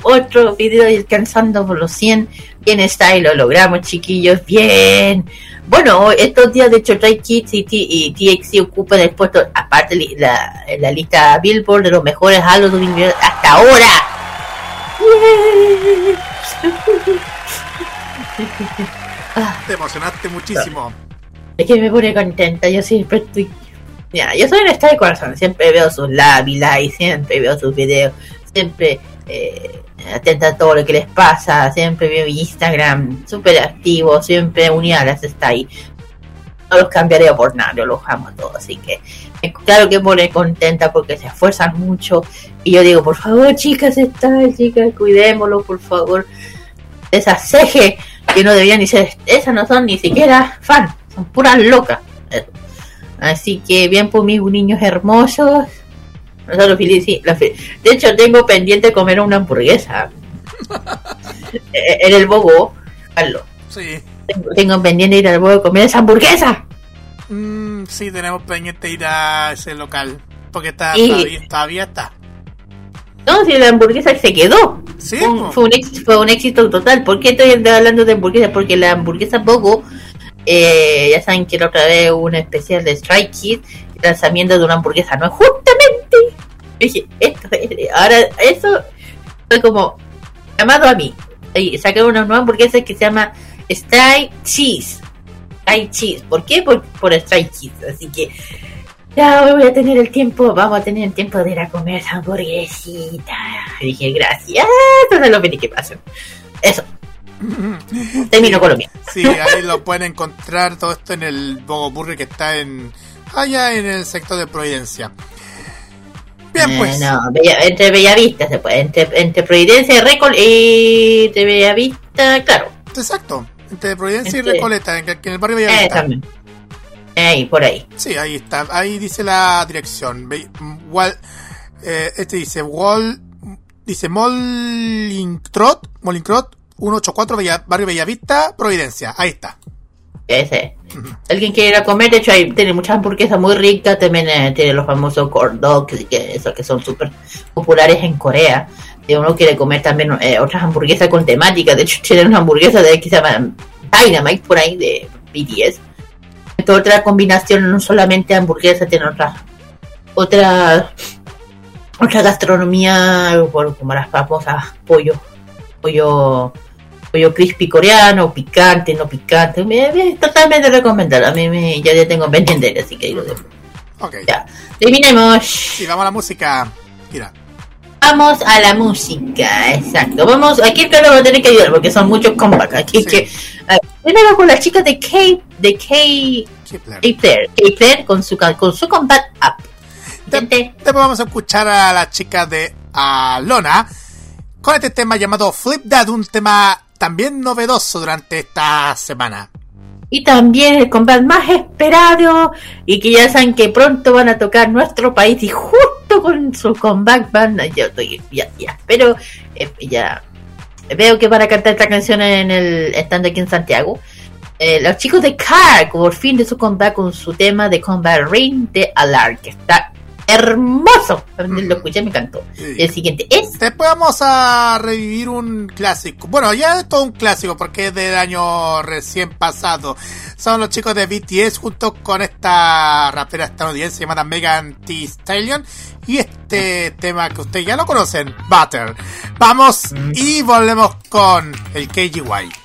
otro video alcanzando por los 100. Bien está y lo logramos, chiquillos, bien. Bueno, estos días de hecho Stray Kids y, T y TXT ocupan el puesto, aparte la, en la lista Billboard de los mejores universo hasta ahora. Ah, Te emocionaste muchísimo. es que me pone contenta, yo siempre estoy... Mira, yo soy un estado de corazón, siempre veo sus live y siempre veo sus videos, siempre eh, atenta a todo lo que les pasa, siempre veo Instagram, súper activo, siempre unida a las está ahí. No los cambiaría por nada, los amo a todos, así que claro que pone contenta porque se esfuerzan mucho y yo digo, por favor chicas, está, chicas, cuidémoslo, por favor. Esas cejes que no deberían ni ser, esas no son ni siquiera fan, son puras locas. Así que bien por mis niños hermosos. Nosotros la fe- De hecho, tengo pendiente comer una hamburguesa. Eh, en el bobo, Carlos. Sí. Tengo, tengo pendiente ir al bobo a comer esa hamburguesa. Mm, sí, tenemos pendiente ir a ese local. Porque está, Y- todavía, todavía está. No, si la hamburguesa se quedó. Sí, Fue un, po. fue un éxito, fue un éxito total. ¿Por qué estoy hablando de hamburguesa? Porque la hamburguesa Bogo, eh, ya saben que la otra vez hubo un especial de Strike Kids, lanzamiento de una hamburguesa, ¿no? Justamente. Dije, esto, es- ahora eso fue como llamado a mí. Y sacaron una nueva hamburguesa que se llama Strike Cheese. Strike Cheese. ¿Por qué? Por, por Strike Cheese. Así que ya voy a tener el tiempo, vamos a tener el tiempo de ir a comer esa hamburguesita. Y dije, gracias, eso es lo que que pasa. Eso. Termino lo mío. Sí, ahí lo pueden encontrar todo esto en el Bogo Burger que está en allá en el sector de Providencia. Bien, pues. Eh, no, Bella- entre Bellavista se puede, entre, entre Providencia y Récol y entre Bellavista, claro. Exacto. Entre Providencia y Este- Recoleta, en, en el barrio Eh, Bellavista. también. Ahí, por ahí. Sí, ahí está. Ahí dice la dirección. Wal- eh, este dice Wall. Dice Mollincrot. Mollincrot 184 Bella- Barrio Bellavista, Providencia. Ahí está. Ese. Alguien quiere ir a comer, de hecho, ahí tiene muchas hamburguesas muy ricas, también eh, tiene los famosos corn dogs, y que, esos que son súper populares en Corea. Si uno quiere comer también eh, otras hamburguesas con temática, de hecho, tienen una hamburguesa de, que se llama Dynamite, por ahí, de BTS. Esta otra combinación, no solamente hamburguesa, tiene otra, otra, otra gastronomía, bueno, como las famosas pollo, pollo pollo crispy coreano, picante, no picante. Me, me- totalmente recomendado. A mí me, ya, ya tengo pendiente, así que digo, Ok. ya. Terminemos. Sí, vamos a la música. Mira. Vamos a la música, exacto. Vamos, aquí el Carlos va a tener que ayudar porque son muchos comebacks. Aquí Sí. que. a ver, primero con las chicas de K, de K. K-Player, K-Player con su, con su combat up. Después vamos a escuchar a las chicas de Alona con este tema llamado Flip Dad, un tema también novedoso durante esta semana. Y también el combat más esperado y que ya saben que pronto van a tocar nuestro país y justo con su comeback van a- yo estoy ya, ya pero eh, ya veo que van a cantar esta canción en el estando aquí en Santiago Eh, los chicos de Car por fin de su comeback con su tema de Combat Ring de Alar que está hermoso. Lo escuché, me encantó. El siguiente es. Después vamos a revivir un clásico. Bueno, ya es todo un clásico porque es del año recién pasado. Son los chicos de BTS junto con esta rapera estadounidense llamada Megan Thee Stallion. Y este tema que ustedes ya lo conocen, Butter. Vamos mm. y volvemos con el KGY.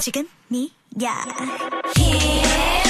지금 니야 yeah.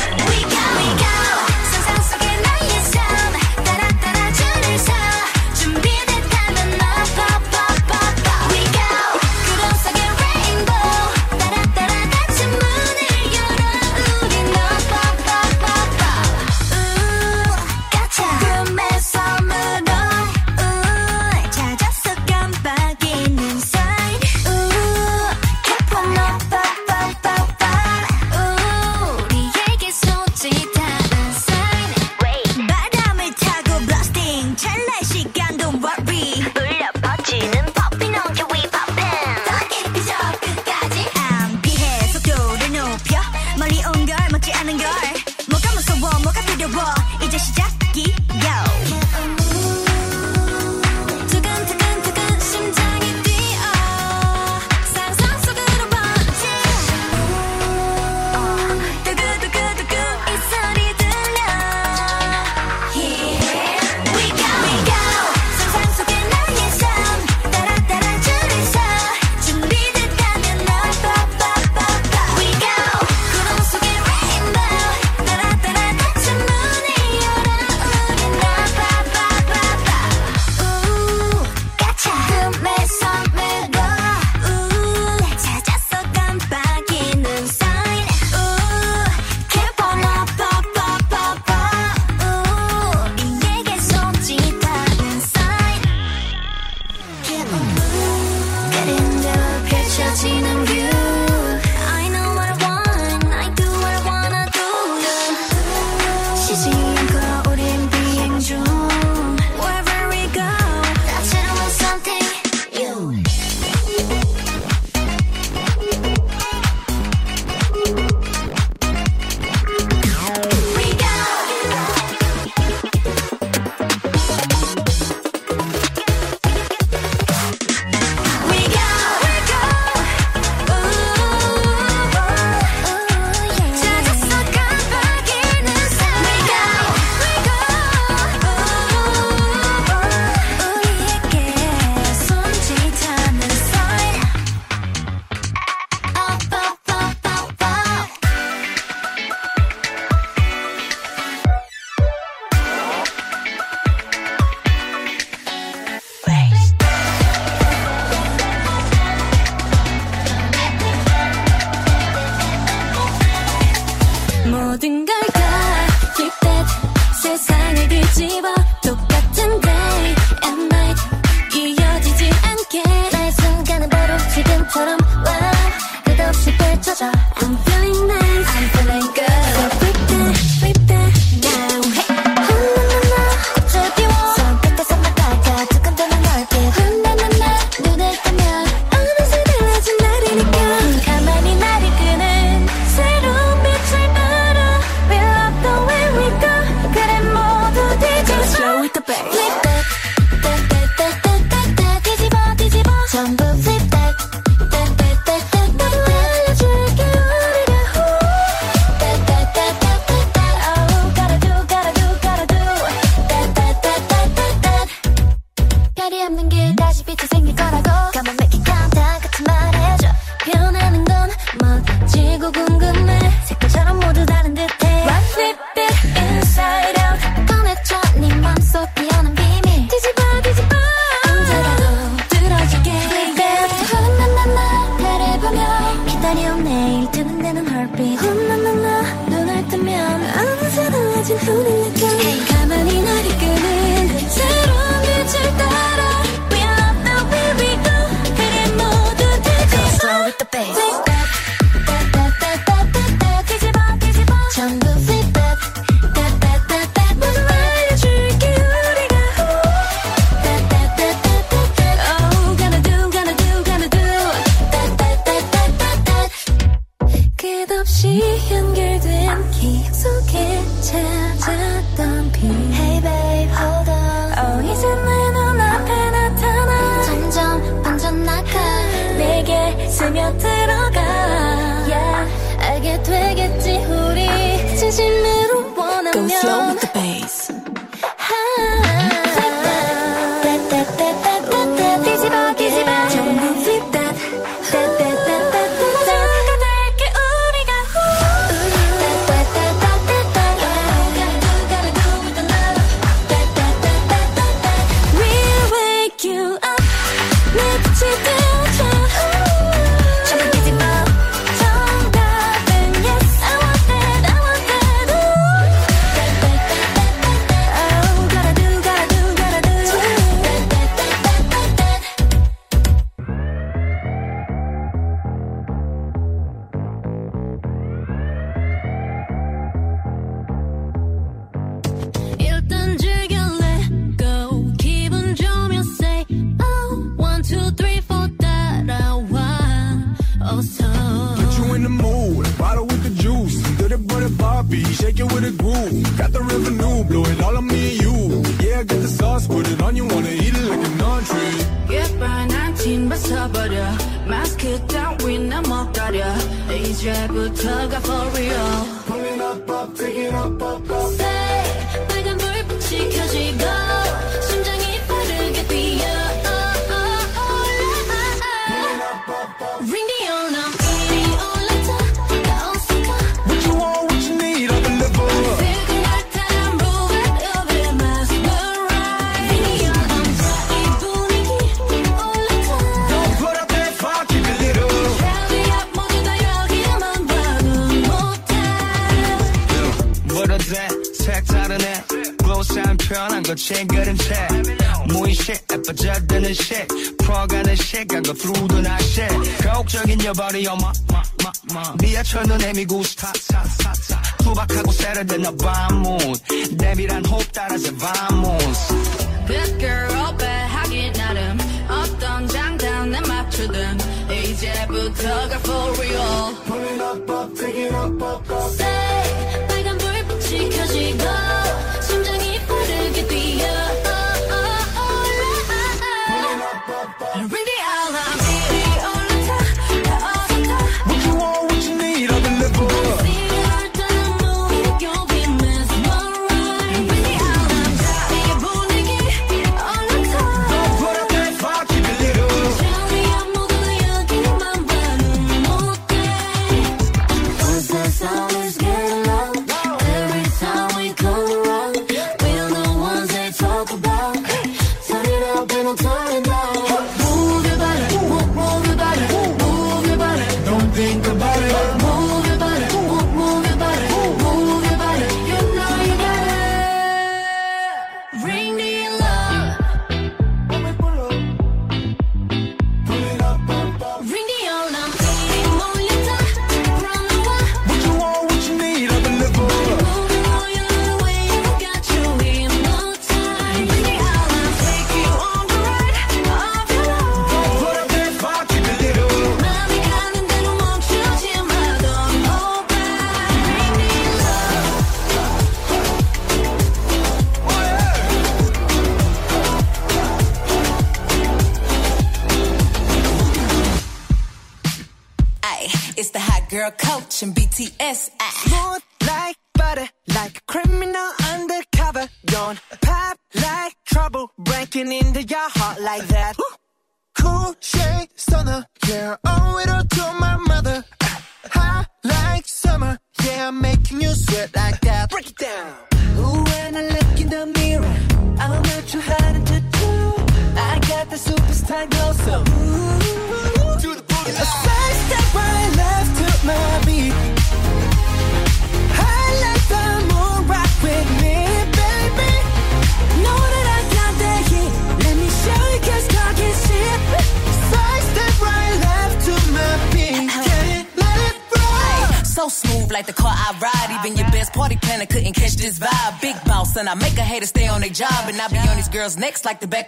Girls' necks like the back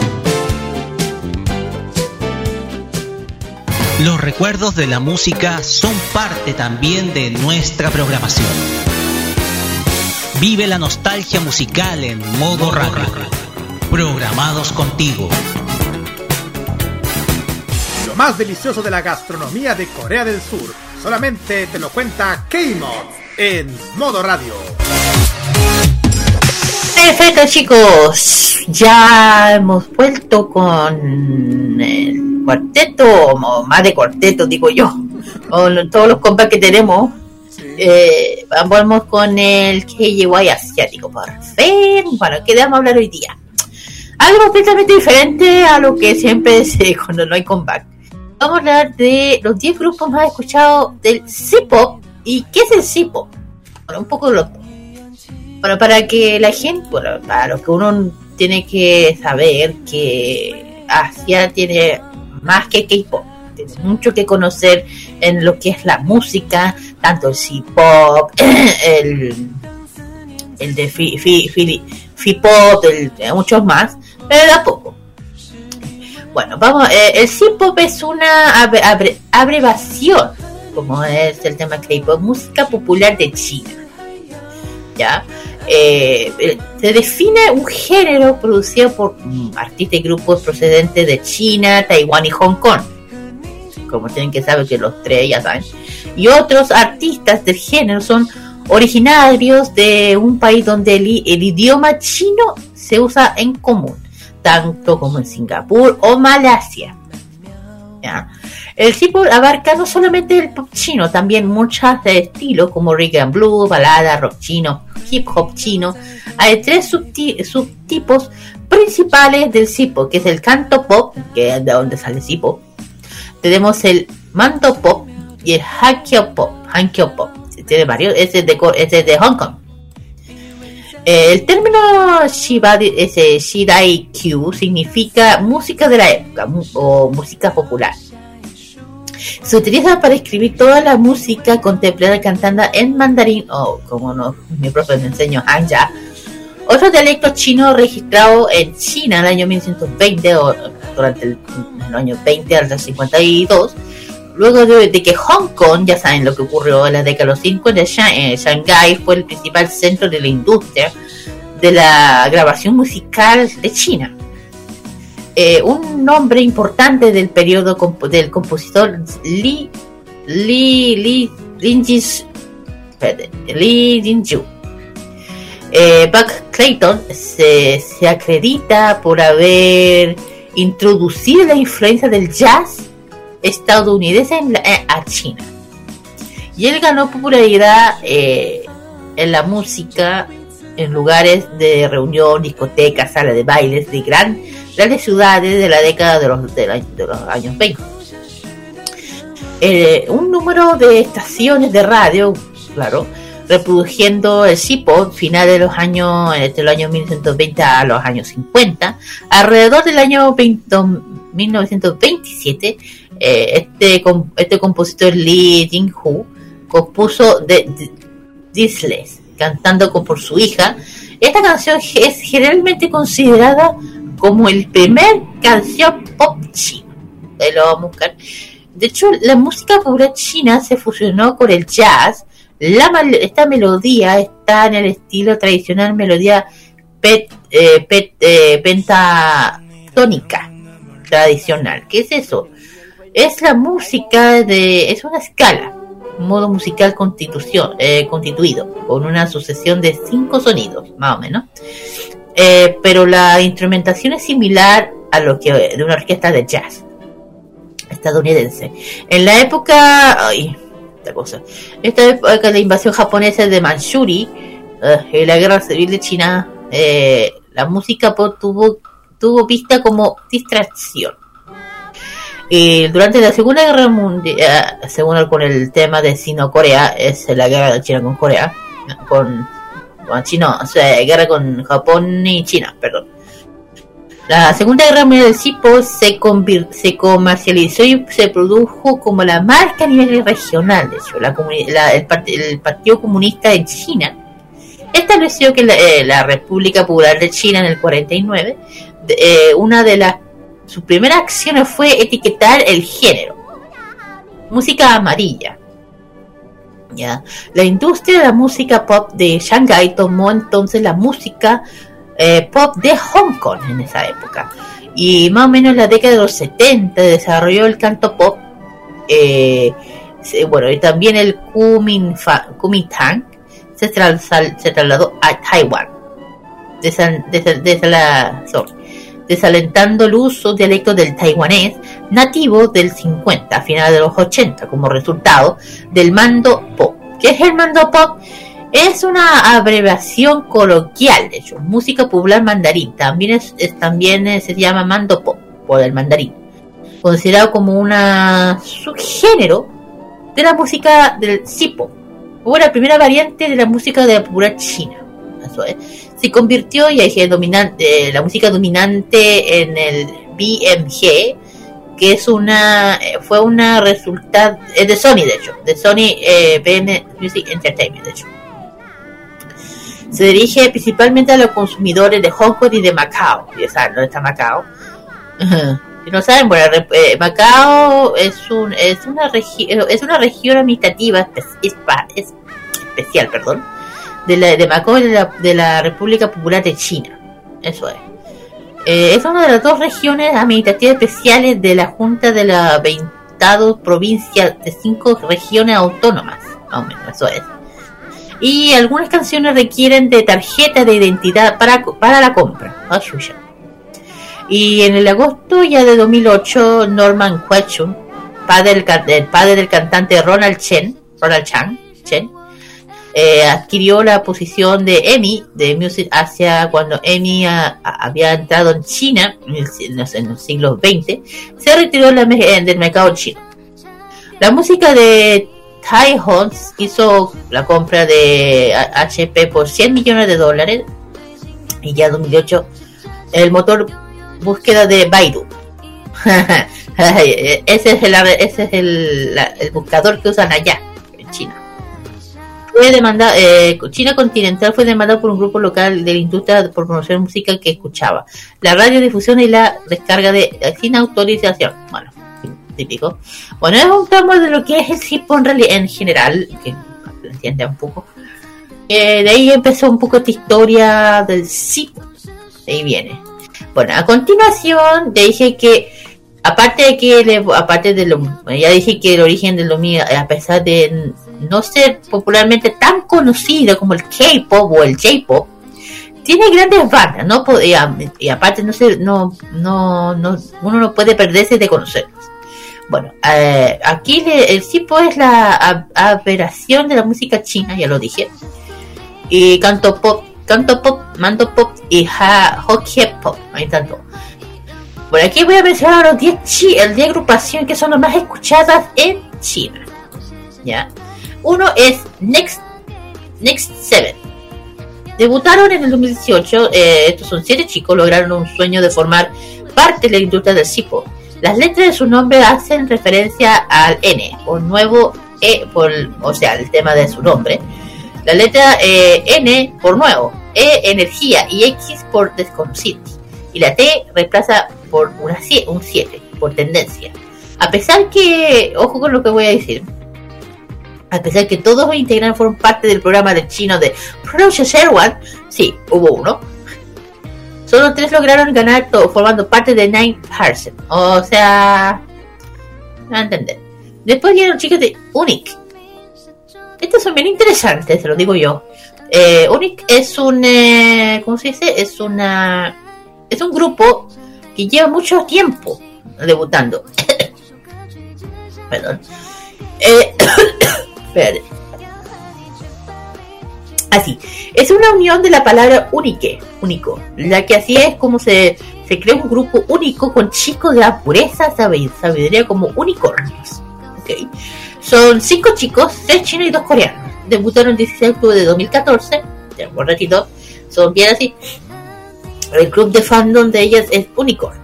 Los recuerdos de la música son parte también de nuestra programación. Vive la nostalgia musical en modo radio. Programados contigo. Lo más delicioso de la gastronomía de Corea del Sur solamente te lo cuenta K-Mod en Modo Radio. Perfecto chicos, ya hemos vuelto con el cuarteto, o más de cuarteto digo yo, con todos los compas que tenemos. Eh, vamos con el KGY asiático, por fin. Bueno, ¿qué debemos hablar hoy día? Algo completamente diferente a lo que siempre se cuando no hay comeback. Vamos a hablar de los 10 grupos más escuchados del C-pop. ¿Y qué es el C-pop? Bueno, un poco de los bueno, para que la gente, bueno, para lo que uno tiene que saber que Asia tiene más que K-pop, tiene mucho que conocer en lo que es la música, tanto el C-pop, el, el de de muchos más, pero de a poco. Bueno, vamos, eh, el C-pop es una abre- abre- abreviación, como es el tema K-pop, música popular de China. ¿ya? Eh, eh, se define un género producido por mm, artistas y grupos procedentes de China, Taiwán y Hong Kong. Como tienen que saber que los tres ya saben. y otros artistas del género son originarios de un país donde el, idioma chino se usa en común, tanto como en Singapur o Malasia. ¿Ya? El tipo abarca no solamente el pop chino, también muchos de estilos como rhythm and blues, balada, rock chino, hip hop chino. Hay tres subti- subtipos principales del sipo, que es el canto pop, que es de donde sale sipo. Tenemos el mando pop y el hankyo pop. Hankyo pop. Tiene varios, ese es de, ese es de Hong Kong. Eh, el término Shibari, ese Shidai Q significa música de la época o música popular. Se utiliza para escribir toda la música contemporánea cantada en mandarín o, como mi profe me enseñó, Hanja. Otro dialecto chino registrado en China en el año 1920 o durante el, el año 20 al 52. Luego de, que Hong Kong, ya saben lo que ocurrió en la década de los 50, Sha- eh, Shanghái fue el principal centro de la industria de la grabación musical de China. Eh, un nombre importante del periodo del compositor Li Li Li Linjis. Eh, Buck Clayton se, se acredita por haber introducido la influencia del jazz estadounidense eh, a China. Y él ganó popularidad eh, en la música en lugares de reunión, discotecas, salas de bailes de gran, grandes ciudades de la década de los, de los años 20. Eh, un número de estaciones de radio, claro, reproduciendo el SIPO finales de los años, entre los años 1920 a los años 50, alrededor del año 20 1927, eh, este, este compositor Lee Jin-Hu compuso de, Disles, cantando por su hija. Esta canción es generalmente considerada como el primer canción pop chino. Ahí lo vamos a buscar. De hecho, la música popular china se fusionó con el jazz. La, esta melodía está en el estilo tradicional melodía pet, eh, pet- eh, pentatónica tradicional. ¿Qué es eso? Es la música de... es una escala, un modo musical constitución, eh, constituido, con una sucesión de cinco sonidos, más o menos. Eh, pero la instrumentación es similar a lo que de una orquesta de jazz estadounidense. En la época, ay, esta cosa, esta época de la invasión japonesa de Manchuri eh, y la guerra civil de China, eh, la música tuvo tuvo vista como distracción. Y durante la Segunda Guerra Mundial, según con el tema de Sino-Corea, es la guerra de China con Corea, con, con China, o sea, guerra con Japón y China, perdón. La Segunda Guerra Mundial del CIPO se, se comercializó y se produjo como la marca a nivel regional. De hecho, la la- el, part- el Partido Comunista de China estableció que la, eh, la República Popular de China en el 49, de- eh, una de las sus primeras acciones fue etiquetar el género. Música amarilla. ¿ya? La industria de la música pop de Shanghái tomó entonces la música eh, pop de Hong Kong en esa época. Y más o menos en la década de los 70 desarrolló el canto pop. eh, bueno, y también el Kuomintang se, trasladó a Taiwán. Desa- desa- la- sorry, desalentando el uso dialecto del taiwanés nativo del 50 a finales de los 80 como resultado del mando pop. ¿Qué es el mando pop? Es una abreviación coloquial, de hecho, música popular mandarín. También eh, se llama mando pop por el mandarín, considerado como una subgénero de la música del sipo, o la primera variante de la música de la popular china. Es. Se convirtió y es dominante, la música dominante en el BMG, que es una, eh, fue una resultado, es de Sony de hecho, de Sony eh, BM Music Entertainment de hecho. Se dirige principalmente a los consumidores de Hong Kong y de Macao. Ya saben dónde está Macao. Si no saben, bueno, eh, Macao es, un, es, una es una región administrativa espe- espa- es- especial, perdón, de, la, de Macao de la, de la República Popular de China. Eso es. Eh, es una de las dos regiones administrativas especiales de la Junta de la 20 estados, provincias, de cinco regiones autónomas, más eso es. Y algunas canciones requieren de tarjeta de identidad para, para la compra. Chucha. Y en el agosto ya de 2008, Norman Quachun, padre del, el padre del cantante Ronald Chen, Ronald Chan, Chen, eh, adquirió la posición de Emmy de Music Asia cuando ah, había entrado en China en, en los, en los siglos XX, se retiró la eh, del mercado chino. La música de Tai Hons hizo la compra de HP por 100 millones de dólares y ya en 2008 el motor búsqueda de Baidu. ese es el ese es el buscador que usan allá en China. Fue demandado, eh, China continental fue demandado por un grupo local de la industria por promocionar música que escuchaba. La radiodifusión y la descarga de eh, sin autorización. Bueno, típico. Bueno, es un tramo de lo que es el hip hop en general, que lo entiende un poco. Eh, de ahí empezó un poco esta historia del hip. De ahí viene. Bueno, a continuación te dije que aparte de que le- aparte de lo ya dije que el origen de lo mío a pesar de no ser popularmente tan conocido como el K-pop o el J-pop tiene grandes bandas no y, a- aparte no sé no, no no uno no puede perderse de conocerlos bueno eh, aquí le- el J-pop es la a- aberración de la música china ya lo dije y canto pop canto pop mando pop y ha, hockey pop ahí tanto por aquí voy a mencionar los 10 chi el 10 agrupaciones que son las más escuchadas en China. ¿Ya? Uno es Next Next 7. Debutaron en el 2018. eh, estos son siete chicos. Lograron un sueño de formar parte de la industria del cipo. Las letras de su nombre hacen referencia al N, por nuevo E, por, o sea, el tema de su nombre. La letra eh, N por nuevo, E energía y X por desconocidos. Y la T reemplaza por una un 7, por tendencia. A pesar que, ojo con lo que voy a decir, a pesar que todos los integrantes fueron parte del programa de chino de Project One, sí, hubo uno, solo tres lograron ganar todo, formando parte de Nine Person. O sea, no entender. Después llegaron chicos de Unique. Estos son bien interesantes, se lo digo yo. Eh, Unique es un, eh, ¿cómo se dice? Es una, es un grupo que lleva mucho tiempo debutando. Perdón. Eh, Así, es una unión de la palabra unique, único, la que así es como se, se crea un grupo único con chicos de la pureza sabi- sabiduría como unicornios. ¿ok? Son cinco chicos, tres chinos y dos coreanos. Debutaron el 16 de octubre de 2014, ya un ratito, son bien así. El club de fandom de ellas es Unicorn.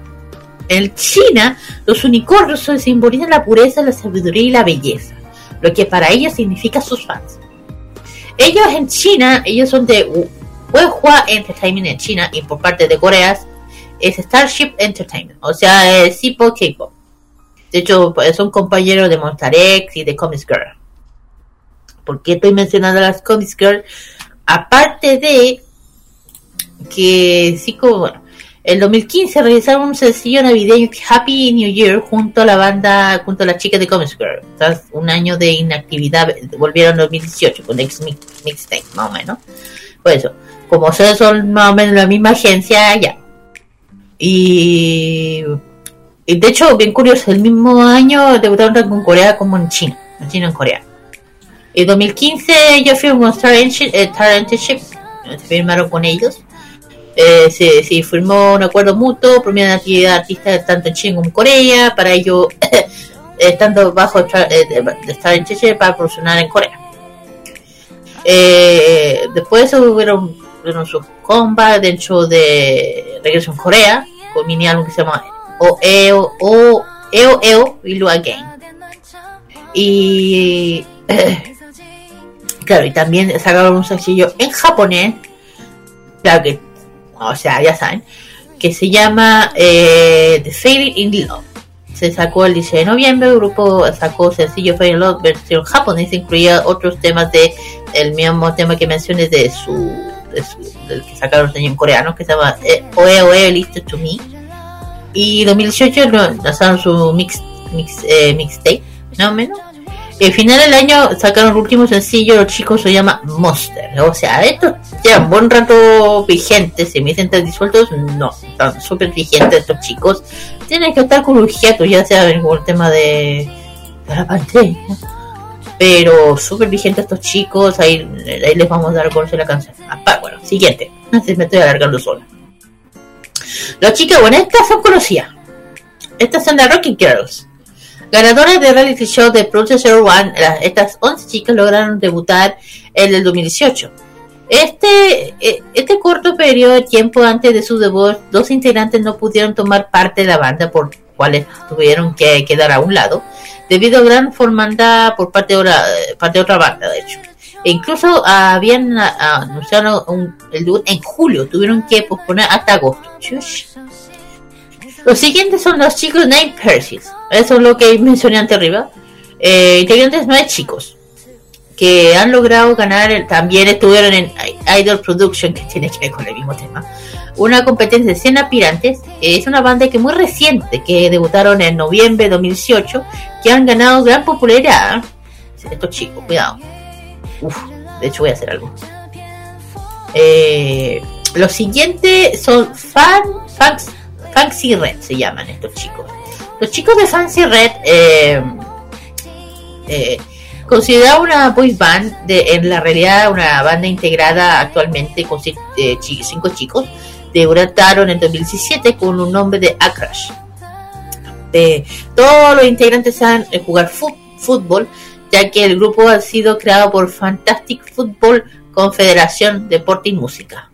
En China, los unicornios simbolizan la pureza, la sabiduría y la belleza, lo que para ellos significa sus fans. Ellos en China, ellos son de Weihua Entertainment en China y por parte de Corea es Starship Entertainment, o sea, es K-pop. De hecho, pues, son compañeros de Monster X y de Comics Girl. ¿Por qué estoy mencionando a las Comics Girl? Aparte de que sí como bueno el 2015 realizaron un sencillo navideño Happy New Year junto a la banda junto a las chicas de Comics Girl. Tras un año de inactividad volvieron en 2018 con Mix- Mixtape más o menos. Por eso como ustedes son más o menos la misma agencia ya. Y, y de hecho bien curioso el mismo año debutaron tanto en Corea como en China en China en Corea. En 2015 yo con Star Engine- eh, Internship se firmaron con ellos eh, se, firmó un acuerdo mutuo, promoviendo la actividad artística tanto en China como en Corea, para ello, estando bajo eh, de- de Star en Chile para promocionar en Corea. Eh, después hubieron, hubieron sus combats dentro de Regreso en Corea, con mini álbum que se llama Oeo o Eo Eo Ilu Again. Y claro, y también sacaron un sencillo en japonés, que, o sea, ya saben, que se llama eh, The Fading in Love. Se sacó el 16 de noviembre, el grupo sacó sencillo Fading in Love versión japonesa, incluía otros temas de el mismo tema que mencioné de su, de su del que sacaron en coreano, que se llama eh, Oe Oe Listen to Me. Y 2018 lo- lanzaron su mix mix, eh, mixtape, más o menos. Al final del año sacaron el último sencillo, los chicos se llama Monster. O sea, estos llevan buen rato vigentes, se me dicen tan disueltos, no, están súper vigentes estos chicos. Tienen que estar con un hiato, ya sea en el tema de, de la pandemia. Pero súper vigentes estos chicos, ahí, ahí les vamos a dar a conocer la canción. Bueno, siguiente. Me estoy alargando sola. Las chicas, bueno, estas son conocidas. Estas son las Rocky Girls. Ganadoras de reality show de Project Zero One, estas 11 chicas lograron debutar en el 2018. Este, eh, este corto periodo de tiempo antes de su debut, dos integrantes no pudieron tomar parte de la banda, por cuales tuvieron que quedar a un lado, debido a gran formanda por parte de, otra, parte de otra banda, de hecho. E incluso habían ah, anunciado un- el debut en julio, tuvieron que posponer hasta agosto. Chush. Los siguientes son los chicos Nine Persis. Eso es lo que mencioné antes arriba. Eh, integrantes nueve chicos que han logrado ganar. el- también estuvieron en Idol Production, que tiene que ver con el mismo tema. Una competencia de 100 aspirantes. Es una banda que muy reciente, que debutaron en noviembre de 2018, que han ganado gran popularidad. Estos chicos, cuidado. Uf, de hecho voy a hacer algo. Eh, los siguientes son Fan, Fans- Fancy Red, se llaman estos chicos. Los chicos de Fancy Red eh, eh, una boy band, de, en la realidad una banda integrada actualmente con eh, cinco chicos, debutaron en 2017 con un nombre de Akrash. Eh, todos los integrantes saben jugar fútbol, ya que el grupo ha sido creado por Fantastic Football Confederación Deporte y Música.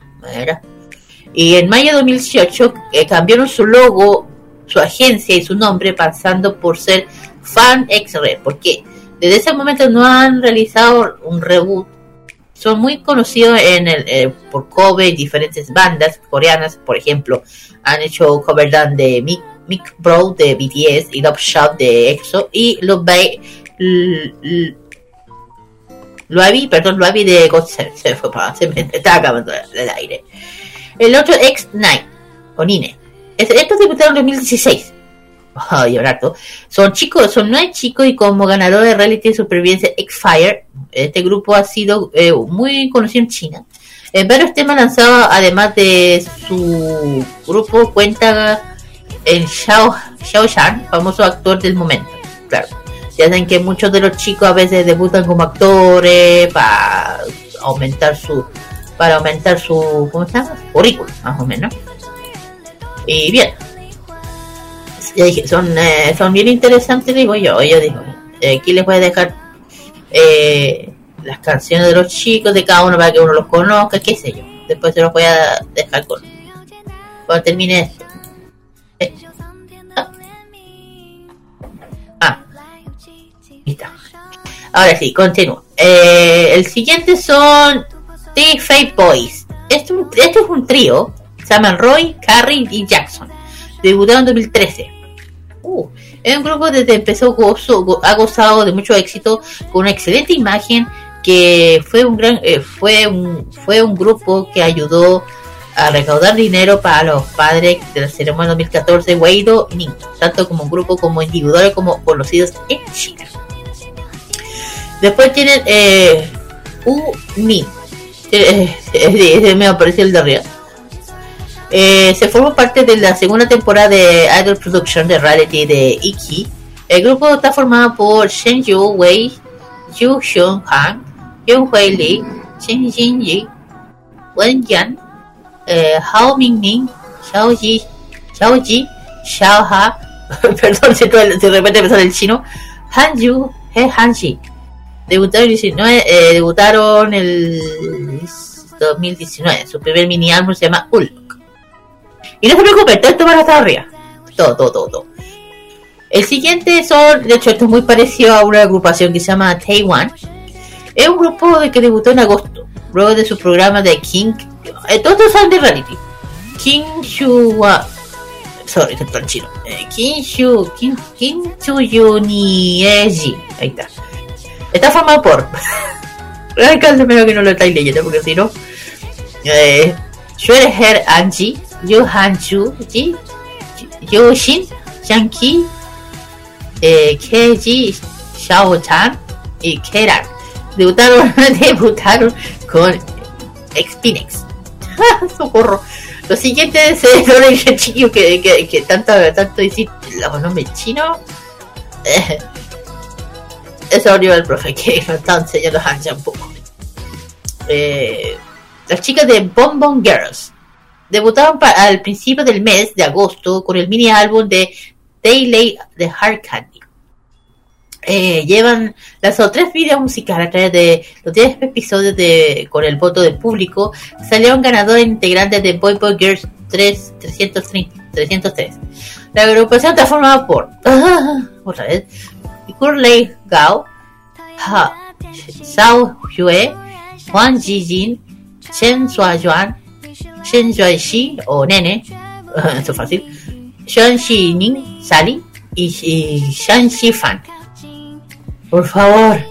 Y en mayo de 2018 eh, cambiaron su logo, su agencia y su nombre pasando por ser Fan X-Ray, porque desde ese momento no han realizado un reboot. Son muy conocidos en el, eh, por cover diferentes bandas coreanas, por ejemplo, han hecho cover band de Mick, Mick Bro de BTS y Love Shop de EXO y Love Bay Luavi, perdón, Luavi de God Seven, se fue para, se me estaba acabando el aire. El otro X9, o Nine. Es- Estos debutaron en 2016. Ay, harto. Son chicos, son nueve chicos y como ganador de reality de supervivencia X-Fire, este grupo ha sido eh, muy conocido en China. En varios temas lanzados, además de su grupo, cuenta en Xiao, Xiao Shan, famoso actor del momento. Claro. Ya saben que muchos de los chicos a veces debutan como actores para aumentar su para aumentar su ¿cómo se llama? currículum, más o menos. Y bien, ya dije, son, eh, son bien interesantes, digo yo. Yo digo, eh, aquí les voy a dejar eh, las canciones de los chicos de cada uno para que uno los conozca, qué sé yo. Después se los voy a dejar con cuando termine esto. Eh, ah. Ah. Ahí. Ahora sí, continúo. Eh, el siguiente son The Fate Boys. Este, este es un trío. Se llaman Roy, Carrie y Jackson. Debutaron en 2013. Uh, es un grupo desde empezó ha gozado de mucho éxito con una excelente imagen que fue un gran eh, fue un fue un grupo que ayudó a recaudar dinero para los padres de la ceremonia 2014 Weido Ning, tanto como un grupo como individuales como conocidos en China. Después tienen eh, U eh, ese me apareció el de arriba. Eh, se formó parte de la segunda temporada de Idol Production de reality de Iki. El grupo está formado por Shen Yu Wei, Yu Xiong Han, Yun Hui Li, Shen Jin Yi, Wen Yan, eh, Hao Ming Ming, Xiao Ji, Xiao Ji, Xiao Ha, perdón si, de repente me el chino, Han Yu, He Han Ji. Debutaron, 19, eh, debutaron el 2019. Su primer mini álbum se llama Ul. Y no se preocupen, todo esto va a estar arriba. Todo, todo, todo. El siguiente son, de hecho, esto es muy parecido a una agrupación que se llama Taiwan. Es un grupo de que debutó en agosto, luego de su programa de King. Eh, todos son de reality. King Shua. Sorry, está en chino. Eh, King Shu. King, King Shu Yunieji. Ahí está. Está formado por. Alcalde, menos que no lo estáis leyendo, porque si no. Eh, Her Anji, Yu Han Chu, Ji, Shin, Yang Ki, eh, Keiji Xiao-chan y Keran debutaron, debutaron con Xpinex. Socorro. Los siguientes eh, son el chiquillo que, que, que tanto, tanto decir los nombres chinos. Eh, eso olió el profe que me está enseñando a Hanja un poco. Las chicas de Bon Bon Girls debutaron al principio del mes de agosto con el mini álbum de Daily de Hard Candy. Eh, llevan lanzó tres videos musicales a través de los 10 episodios de con el voto del público salieron ganadores integrantes de Boy Boy Girls 3 330 303 la agrupación está formada por otra vez Kurley Gao Ha Sao Hue Juan Jijin Chen Yuan Shen Shi o Nene eso es fácil Shan Shi Ning Sally y, Shan Fan por favor.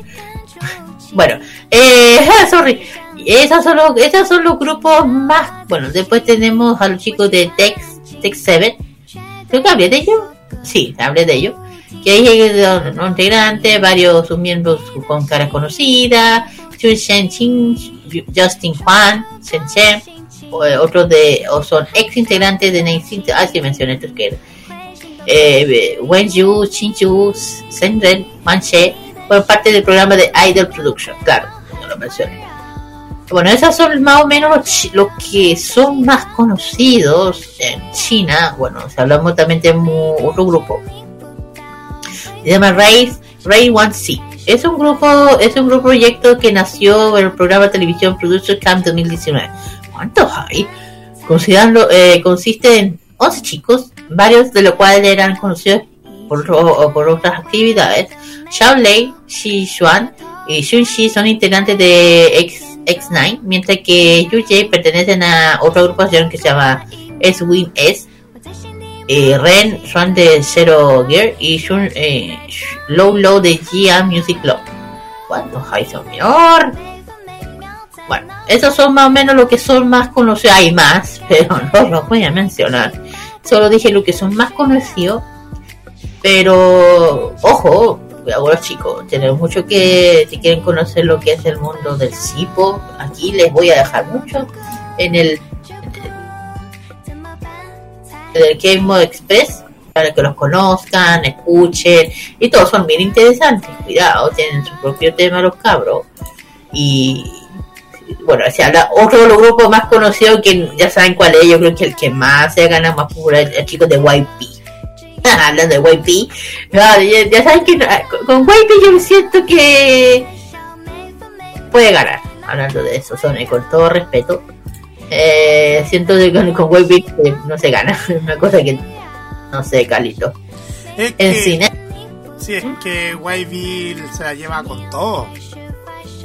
Bueno, eh, sorry. Esos son, los, esos son los grupos más. Bueno, después tenemos a los chicos de Tex, Tex 7. Creo que hablé de ellos. Sí, hablé de ellos. Que hay dos integrantes, varios miembros con caras conocidas. Chun Shen Chin, Justin Juan, Shen o, eh, Otros de, o son ex integrantes de Nine Ah, sí, mencioné estos que eh, Wen Yu, Chin Yu, Senren, Manche, fueron parte del programa de Idol Production, claro, no lo mencioné. Bueno, esos son más o menos los, que son más conocidos en China. Bueno, si hablamos también de otro grupo. Se llama Ray, Ray One C. Es un grupo, es un grupo proyecto que nació en el programa de televisión Producer Camp 2019. ¿Cuántos hay? Considerando, eh, consiste en 11 chicos, varios de los cuales eran conocidos por, por otras actividades. Xiao Lei, Xi Xuan y Xun Xi son integrantes de X, X9, mientras que Yu Jie pertenecen a otra agrupación que se llama S-Win S. Eh, Ren son de Zero Gear y Shun, eh, Low Low de Gia Music Club. ¿Cuántos hay, señor? Bueno, esos son más o menos lo que son más conocidos. Hay más, pero no los voy a mencionar. Solo dije lo que son más conocidos. Pero, ojo, los chicos. Tienen mucho que, si quieren conocer lo que es el mundo del CIPO, aquí les voy a dejar mucho en el, en el Game Mode Express para que los conozcan, escuchen y todos son bien interesantes. Cuidado, tienen su propio tema los cabros. Y bueno, si habla otro de los grupos más conocidos que ya saben cuál es, yo creo que el que más se gana más popular es el chico de YP. Hablando de YP, ya, ya saben que con- YP yo siento que puede ganar. Hablando de eso, son con todo respeto. Eh, siento que con, con eh, no se gana. Una cosa que no sé, Calito. Es En que, cine. Sí, es que YB se la lleva con todo.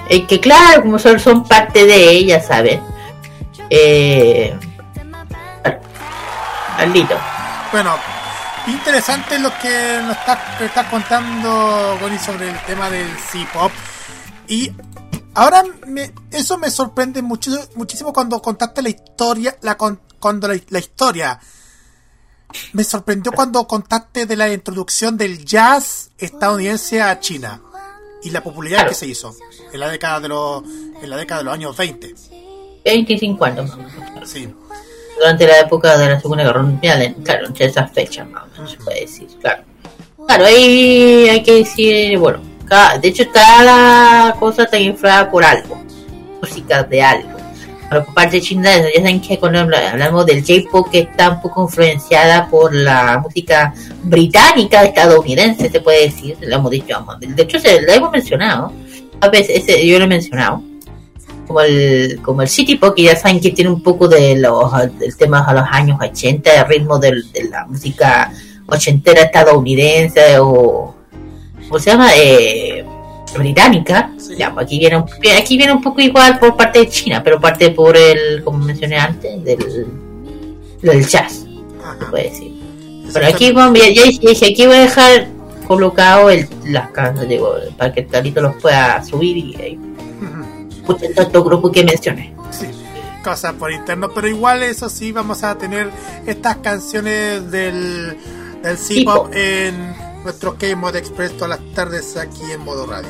Es que claro, como son, son parte de ella, ¿sabes? Eh, Carlito. Bueno, interesante lo que nos estás está contando, Goni, sobre el tema del C-pop. Y ahora me- eso me sorprende mucho, muchísimo cuando contaste la historia, la con- cuando la, la historia. Me sorprendió cuando contaste de la introducción del jazz estadounidense a China y la popularidad que se hizo en la década de los en la década de los años 20. 25 años. Sí. durante la época de la Segunda Guerra Mundial, claro, entre esas fechas, más o menos se puede decir, claro. Claro, ahí hay que decir, bueno, cada- de hecho cada cosa está influida por algo, música de algo. Por parte china, ya saben que cuando habla- hablamos del J-pop que está un poco influenciada por la música británica estadounidense, se puede decir, lo hemos dicho, de hecho se lo hemos mencionado, a veces ese- yo lo he mencionado, como el como el City Pop que ya saben que tiene un poco de los del tema a los años 80 el ritmo de la música ochentera estadounidense o ¿cómo se llama? Eh, británica. Ya pues aquí viene un, aquí viene un poco igual por parte de China pero parte por el como mencioné antes del del jazz se puede decir. Pero aquí vamos, ya, ya dije, aquí voy a dejar colocado el, las canciones digo, para que el Carlito los pueda subir y ahí todos estos grupos que mencioné. Cosas por interno, pero igual eso sí vamos a tener estas canciones del, del C-pop en nuestro K-Mod Express todas las tardes aquí en modo radio.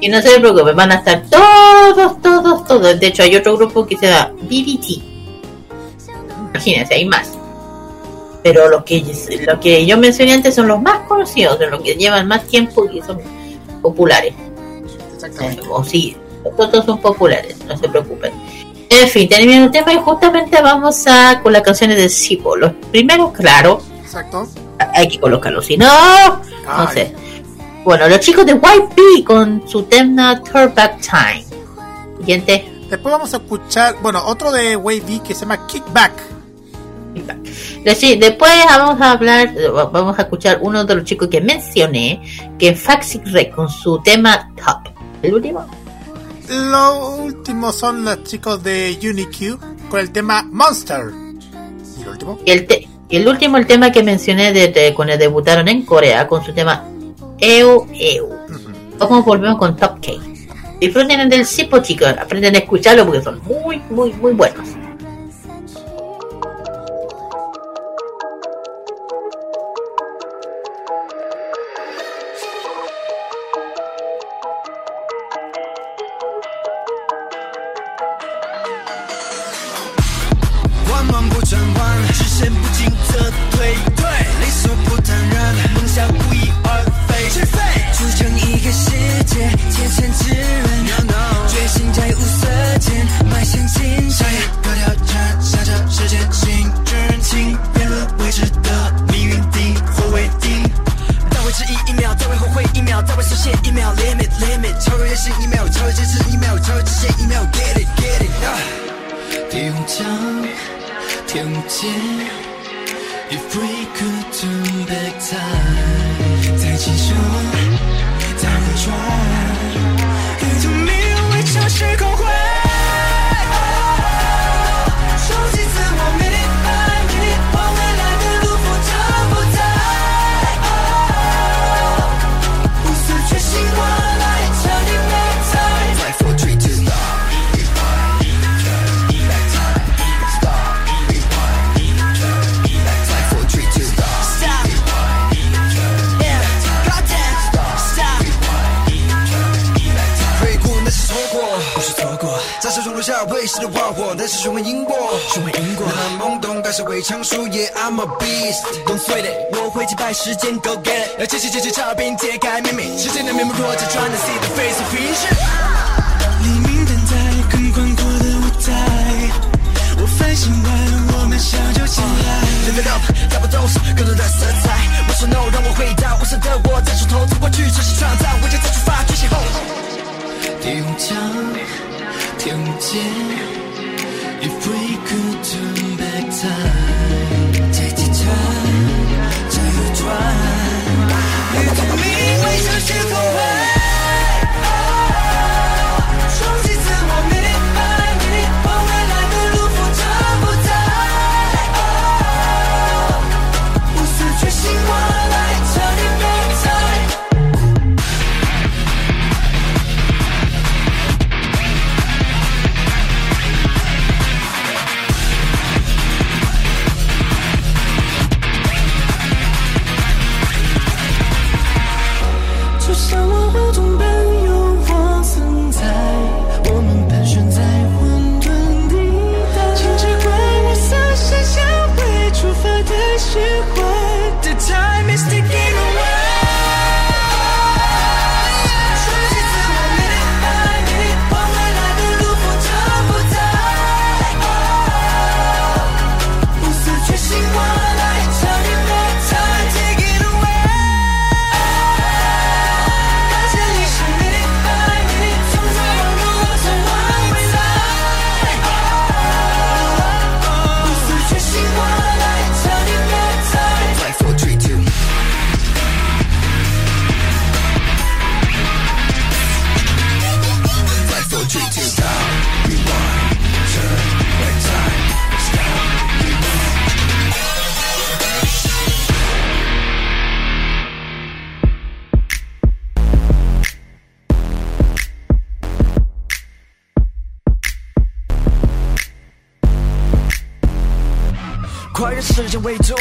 Y no se preocupen, van a estar todos, todos, todos. De hecho, hay otro grupo que se llama BBT. Imagínense, hay más. Pero los que, lo que yo mencioné antes son los más conocidos, son los que llevan más tiempo y son populares. Exactamente. O sí, todos son populares, no se preocupen. En fin, terminando el tema y justamente vamos a con las canciones de Sipo. Los primeros, claro, Exacto. hay que colocarlos, si no, no Ay. sé. Bueno, los chicos de YP con su tema Turn Back Time. Siguiente. Después vamos a escuchar, bueno, otro de Wavy que se llama Kickback. Sí, Después vamos a hablar, vamos a escuchar uno de los chicos que mencioné, que es Faxic Rec con su tema Top. El último. Lo último son los chicos de UniQ con el tema Monster. Y el último, Y el, te- y el último, el tema que mencioné de, de- cuando debutaron en Corea con su tema Eu Eu. Vamos volvemos con Top K. Disfruten del Sipo, chicos. Aprenden a escucharlo porque son muy, muy, muy buenos. way too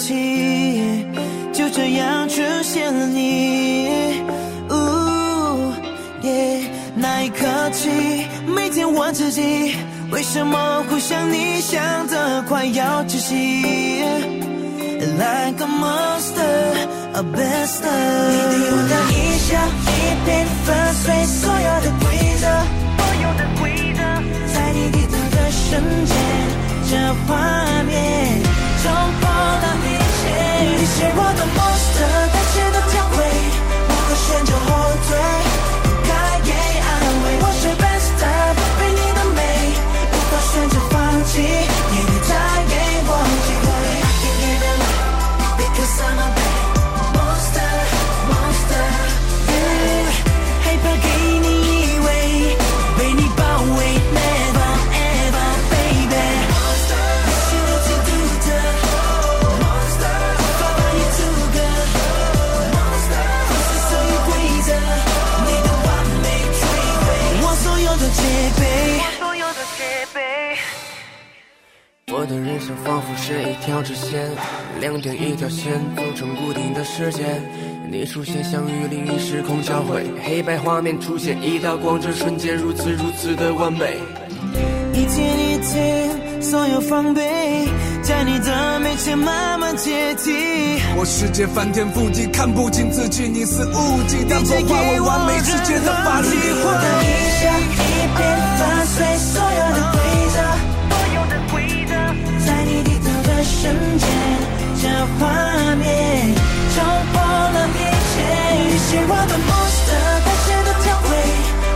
지나지 仿佛是一条直线，两点一条线组成固定的时间。你出现，相遇，另一时空交汇，黑白画面出现一道光，这瞬间如此如此的完美。一天一天，所有防备，在你的面前慢慢解体。我世界翻天覆地，看不清自己，你肆无忌惮破坏我完美世界的法律。一下一遍，粉碎所有的。瞬间这画面冲破了一切。你是我的 master 但是呢跳回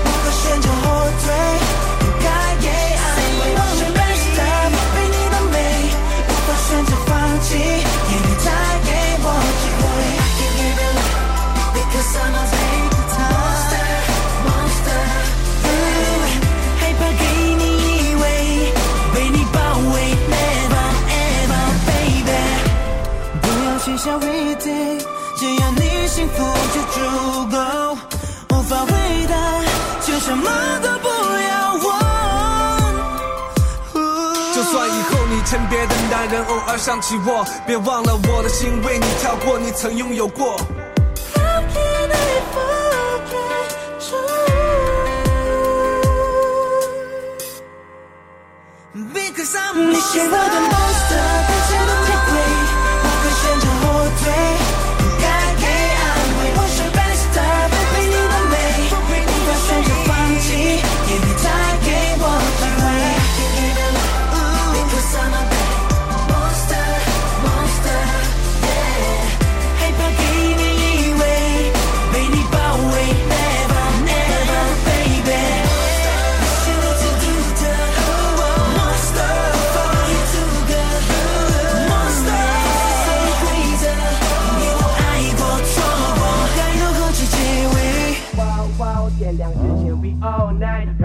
我和旋转后退幸福就足够无法回答却什么都不要。我就算以后你成别的男人偶尔想起我别忘了我的心为你跳过你曾拥有过。How can i forget you because i'm miserable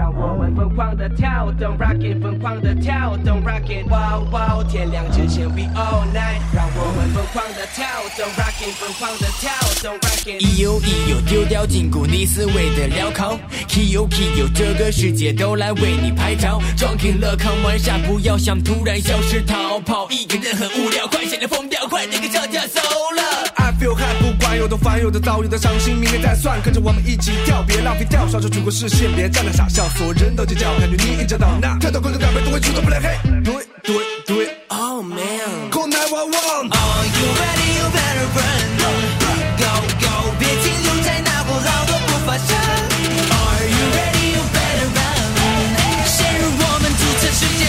让我们疯狂的跳动，rock it，疯狂的跳动，rock it，哇哇，天亮之前 we all night，让我们疯狂的跳动，rock it，疯狂的跳动，rock it。一呦一呦，丢掉禁锢，你思维的镣铐。K 呦 K 呦，这个世界都来为你拍照。装 king 了，看玩下，不要想突然消失逃跑。一个人很无聊，快显得疯掉，快点跟上跳走了。Feel high，不管有多烦，有的躁，有的伤心，明天再算。跟着我们一起跳，别浪费掉，刷出出过视线，别站那傻笑，所有人都尖叫，感觉你一脚到那，跳到快乐感被都会出动不了黑。对对对，Oh man，Call 911。Are you ready? You better run. Go go，别停留在那古老的步伐上。Are you ready? You better run. 陷入我们主城世界，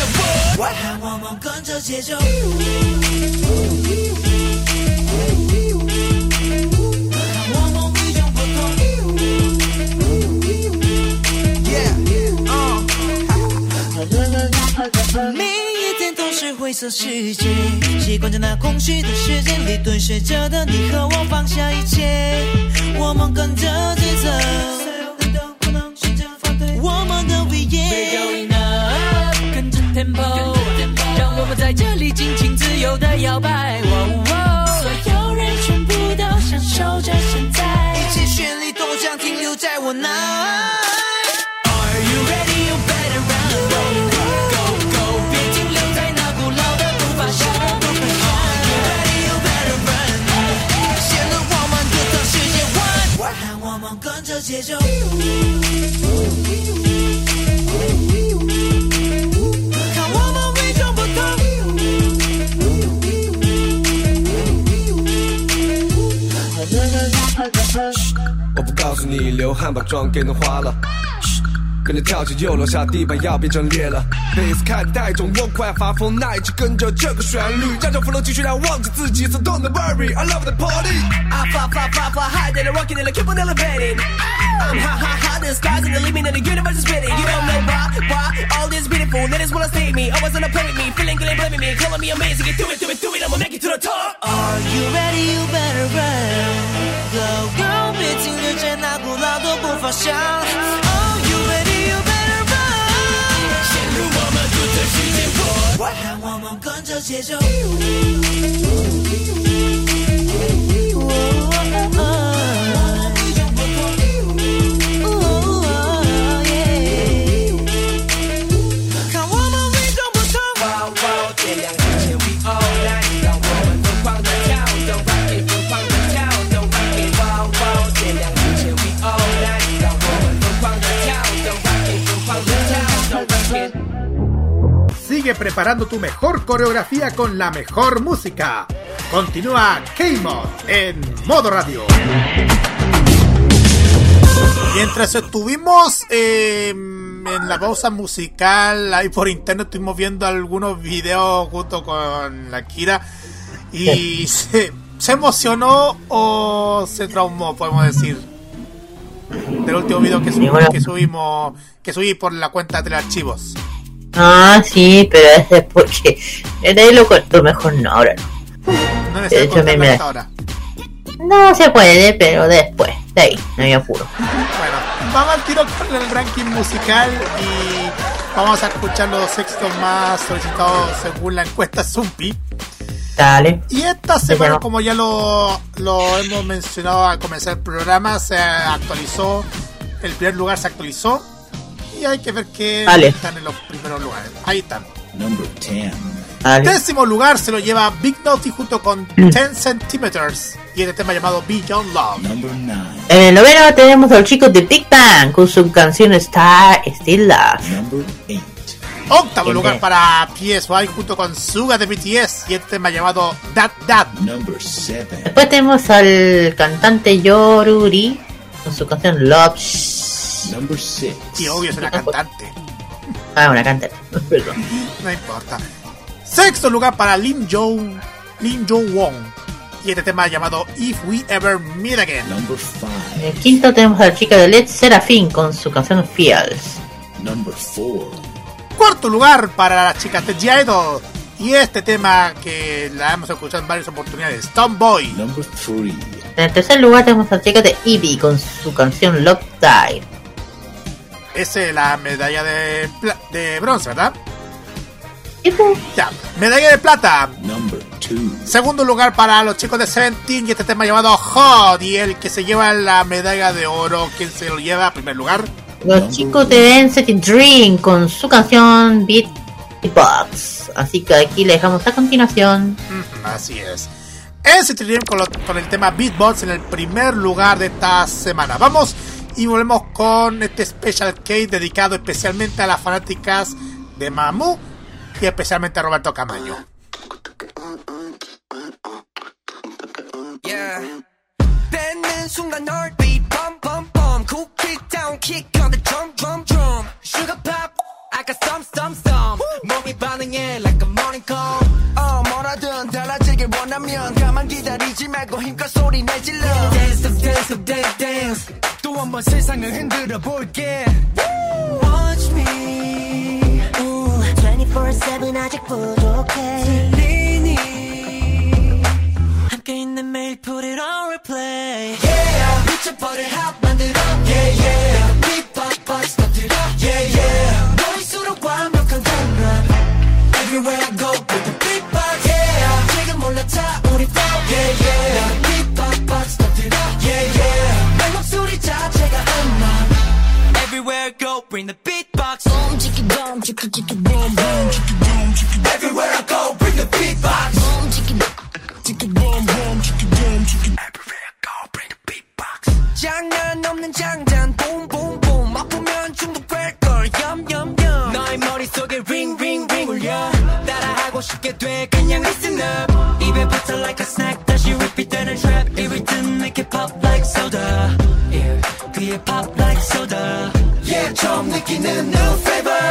让我们跟着节奏。每一天都是灰色世界，习惯在那空虚的时间里蹲睡着的你和我放下一切，我们跟着节奏。我们的 we yeah，跟着 tempo，让我们在这里尽情自由的摇摆。节奏。看我们与众不同。我不告诉你，流汗把妆给弄花了。嘘跟着跳起又落下地板，要变成裂了。贝斯开得太重，我快发疯，那一直跟着这个旋律，让这 flow 继续让我忘记自己，so don't worry, I love the party。I fly, fly, fly, fly higher than I rocket and I keep on elevating. I'm high, high, high, the skies and the limit and the universe is spinning. You don't know why, why, all this beautiful, that is what I say me. Always on the play with me, feeling good and blaming me, calling me amazing. Get through it, through it, through it, I'ma make it to the top. Are you ready? You better run. Go go，别停留在那古老的步伐上。我们独特世界观，让我们跟着节奏。Sigue preparando tu mejor coreografía con la mejor música. Continúa K-Mod en modo radio. Mientras estuvimos eh, en la pausa musical, ahí por internet estuvimos viendo algunos videos junto con la Kira y se, se emocionó o se traumó, podemos decir. Del último video que, subimos, que subimos, que subí por la cuenta de archivos. Ah, sí, pero es porque. De ahí lo corto, mejor no, ahora no. No hecho, me- me- ahora. No se puede, pero después. De ahí, no hay apuro. Bueno, vamos al tiro con el ranking musical y vamos a escuchar los éxitos más solicitados según la encuesta Zumpi. Dale. Y esta semana, como ya lo, lo hemos mencionado al comenzar el programa, se actualizó, el primer lugar se actualizó y hay que ver que Vale. están en los primeros lugares. Ahí están. Number 10. Dale. Décimo lugar se lo lleva Big Naughty junto con 10 Centimeters y este tema llamado Beyond Love. Number 9. En el noveno tenemos a los chicos de Big Bang con su canción Star Still Love. Number 8. Octavo lugar para PSY junto con Suga de BTS y este tema llamado That That. Number 7. Después tenemos al cantante Yoruri con su canción Love. Number 6. Y obvio es una cantante, Ah, una cantante. Perdón. no importa. Sexto lugar para Lim Jo Lim Jo Wong y este tema llamado If We Ever Meet Again. Number 5. En el quinto tenemos a la chica de Led Serafin con su canción Feels. Number 4. Cuarto lugar para las chicas de G-Idol y este tema que la hemos escuchado en varias oportunidades, Tomboy. Number 3. En el tercer lugar tenemos a la chica de Eevee con su canción Love Dive. Esa es la medalla de, de bronce, ¿verdad? Ya, medalla de plata. Segundo lugar para los chicos de Seventeen y este tema llamado Hot. Y el que se lleva la medalla de oro, ¿quién se lo lleva a primer lugar? Los chicos de NCT Dream con su canción Beat Box. Así que aquí le dejamos a continuación. Así es. NCT Dream con, lo- con el tema Beatbox en el primer lugar de esta semana. Vamos y volvemos con este Special Case dedicado especialmente a las fanáticas de Mamu y especialmente a Roberto Camaño. Yeah. 뱉는 순간 heartbeat bump bump bump cool kick down kick on the drum drum drum sugar pop I got some some some 몸이 반응해 like a morning call 어 뭐라든 달라지길 원하면 가만 기다리지 말고 힘껏 소리 내질러 dance up dance up dance dance 또 한 번 세상을 흔들어 볼게 watch me 24-7 아직 부족해 들리니 함께 있는 매일 put it on replay yeah 미쳐버릴 핫 만들어 yeah yeah bring the beatbox boom chicka boom chicka chicka boom boom chicka boom chicka everywhere I go bring the beatbox boom chicka chicka boom boom chicka boom chicka everywhere I go bring the beatbox 장난 없는 장단 boom boom boom 맛보면 중독될걸 yum yum yum 너의 머릿속에 ring ring ring 울려 따라하고 싶게 돼 그냥 listen up 입에 붙어 like a snack 다시 repeat 되는 trap 이 rhythm make it pop like soda yeah 귀에 pop like soda I'm making a new favor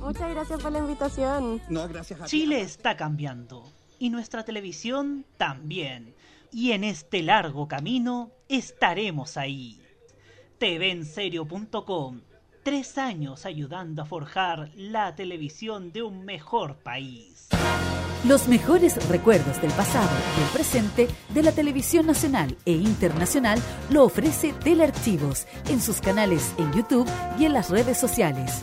Muchas gracias por la invitación. No, gracias a ti. Chile está cambiando y nuestra televisión también. Y en este largo camino estaremos ahí. TVenserio.com Tres años ayudando a forjar la televisión de un mejor país. Los mejores recuerdos del pasado y el presente de la televisión nacional e internacional lo ofrece Telearchivos en sus canales en YouTube y en las redes sociales.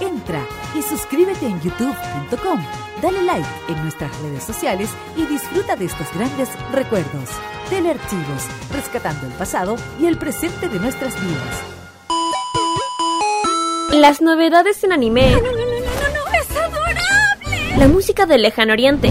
Entra y suscríbete en youtube.com, dale like en nuestras redes sociales y disfruta de estos grandes recuerdos. Telearchivos, rescatando el pasado y el presente de nuestras vidas. Las novedades en anime. ¡No, no, no, no, no! ¡Es adorable! La música del lejano oriente.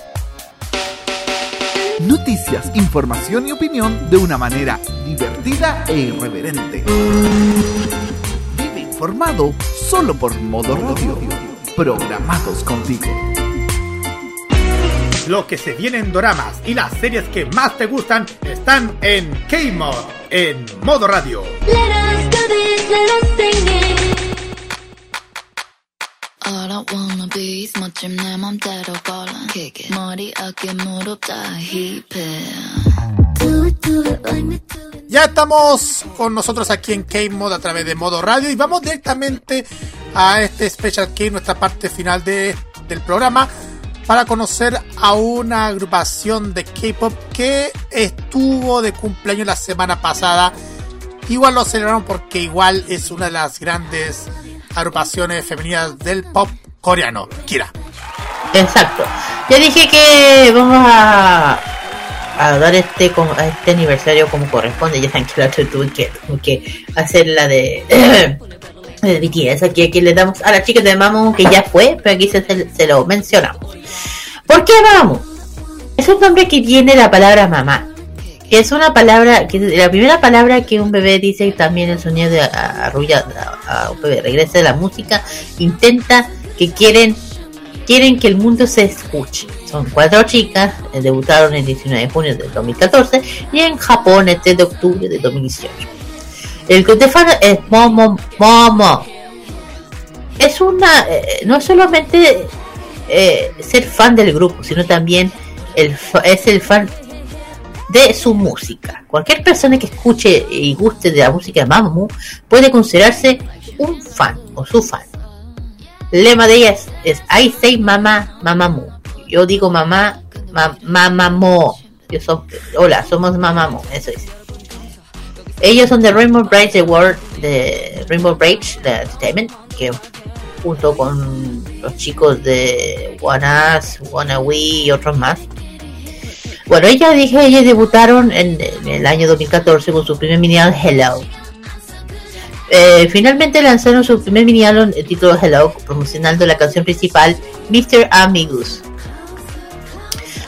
Noticias, información y opinión de una manera divertida e irreverente. Vive informado solo por Modo Radio. Programados contigo. Lo que se viene en doramas y las series que más te gustan están en K-Mod, en Modo Radio. All I wanna be is 멋진 내 맘대로 걸어 Kick it 머리 어깨 무릎 다 힙해 Ya estamos con nosotros aquí en K-Mod a través de Modo Radio y vamos directamente a este Special K, nuestra parte final de, del programa, para conocer a una agrupación de K-Pop que estuvo de cumpleaños la semana pasada. Igual lo celebraron porque igual es una de las grandes agrupaciones femeninas del pop coreano. Kira. Exacto. Ya dije que vamos a, a dar este a este aniversario como corresponde. Ya saben que la tuve que, que hacer la de, de BTS. Aquí, aquí le damos a la chica de Mamu que ya fue, pero aquí se- se lo mencionamos. ¿Por qué Mamu? Es un nombre que viene de la palabra mamá. Que es una palabra, que la primera palabra que un bebé dice y también el sonido de arrulla a, un bebé regresa de la música, intenta que quieren quieren que el mundo se escuche. Son cuatro chicas, eh, debutaron el 19 de junio del 2014 y en Japón el 3 de octubre del 2018. El que te fan es Momo Momo. Es una, eh, no es solamente eh, ser fan del grupo, sino también el, es el fan de su música. Cualquier persona que escuche y guste de la música de Mamamoo puede considerarse un fan o su fan. El lema de ellas es I say mama, mamamoo. Yo digo mamá, ma, mamamo. Yo so- hola, somos mamamo. Eso es. Ellos son de Rainbow Bridge de World, de Rainbow Bridge de Entertainment, que junto con los chicos de One Wanna We y otros más. Bueno, ella dije, ellos debutaron en, el año 2014 con su primer mini álbum Hello. Eh, finalmente lanzaron su primer mini álbum eh, titulado Hello, promocionando la canción principal Mr. Amigos.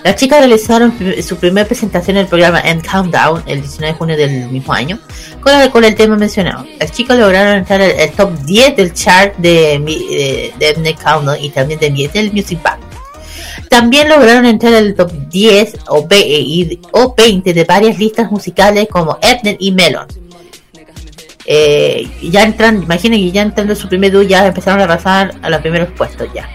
Las chicas realizaron su primera presentación en el programa End Countdown el 19 de junio del mismo año con el, con el tema mencionado. Las chicas lograron entrar al top 10 del chart de, de, Countdown y también de, mi- del Music Bank. También lograron entrar al top 10 o, y- o 20 de varias listas musicales como Ethnet y Melon. Eh, ya entran, imaginen que ya entrando en su primer dúo ya empezaron a arrasar a los primeros puestos ya.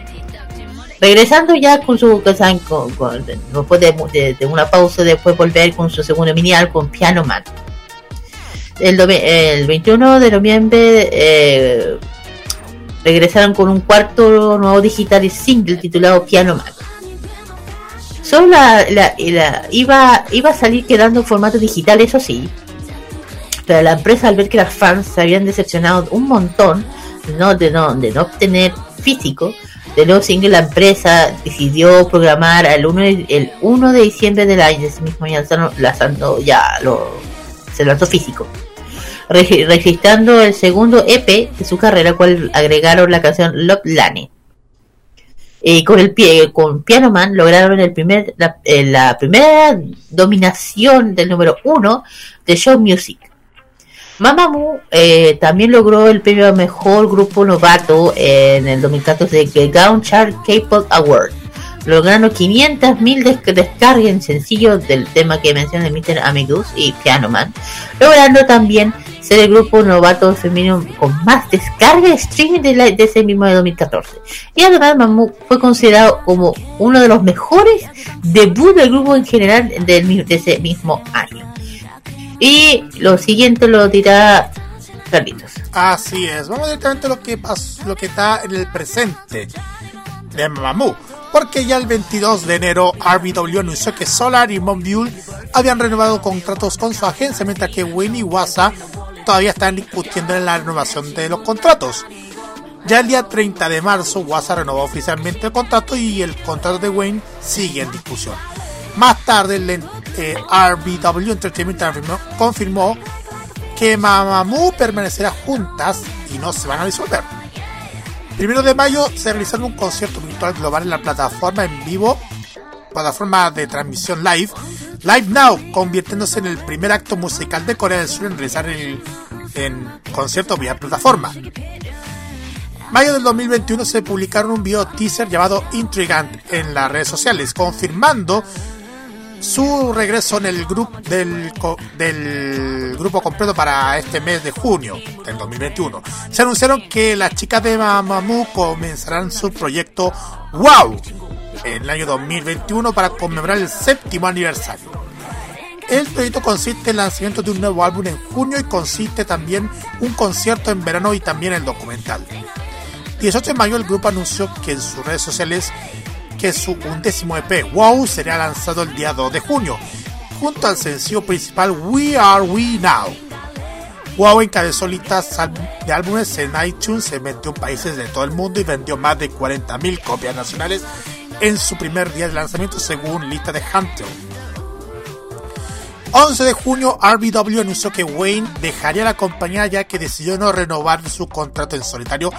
Regresando ya con su saben, con, con- después de, una pausa, después volver con su segundo mini álbum Piano Man. El, el 21 de noviembre eh, regresaron con un cuarto nuevo digital y single titulado Piano Man. Solo la, iba, iba a salir quedando en formato digital, eso sí. Pero la empresa al ver que las fans se habían decepcionado un montón no, de, no, de no obtener físico de nuevo single, la empresa decidió programar el 1 de, el 1 de diciembre del año, ese mismo año lanzando ya lo, se lanzó físico. Regi- registrando el segundo EP de su carrera, cual agregaron la canción Love Lane. Y con el pie, con Piano Man lograron el primer, la, eh, la primera dominación del número uno de Show Music. Mamamoo eh, también logró el premio a mejor grupo novato en el 2014 de Gaon Chart K-Pop Award, logrando 500.000 des- descargas en sencillo del tema que menciona Mr. Amigos y Piano Man, logrando también ser el grupo novato femenino con más descargas de streaming de, la- de ese mismo de 2014. Y además Mamamoo fue considerado como uno de los mejores debut del grupo en general de ese mismo año. Y lo siguiente lo dirá Carlitos. Así es, vamos directamente a lo que lo que está en el presente de Mamamoo. Porque ya el 22 de enero RBW anunció que Solar y Monbiul habían renovado contratos con su agencia, mientras que Wayne y Wasa todavía están discutiendo en la renovación de los contratos. Ya el día 30 de marzo, Wasa renovó oficialmente el contrato y el contrato de Wayne sigue en discusión. Más tarde, el eh, RBW Entertainment confirmó que Mamamoo permanecerá juntas y no se van a disolver. Primero de mayo se realizará un concierto virtual global en la plataforma en vivo, plataforma de transmisión live, Live Now, convirtiéndose en el primer acto musical de Corea del Sur en realizar el en concierto vía plataforma. Mayo del 2021 se publicaron un video teaser llamado Intrigant en las redes sociales, confirmando su regreso en el grupo del, grupo completo para este mes de junio del 2021. Se anunciaron que las chicas de Mamamoo comenzarán su proyecto Wow en el año 2021 para conmemorar el séptimo aniversario. El proyecto consiste en el lanzamiento de un nuevo álbum en junio y consiste también un concierto en verano y también el documental. 18 de mayo el grupo anunció que en sus redes sociales que su undécimo EP Wow será lanzado el día 2 de junio, junto al sencillo principal We Are We Now. Wow encabezó listas de álbumes en iTunes en 21 países de todo el mundo y vendió más de 40.000 copias nacionales en su primer día de lanzamiento según lista de Hunter. 11 de junio, RBW anunció que Wayne dejaría la compañía ya que decidió no renovar su contrato en solitario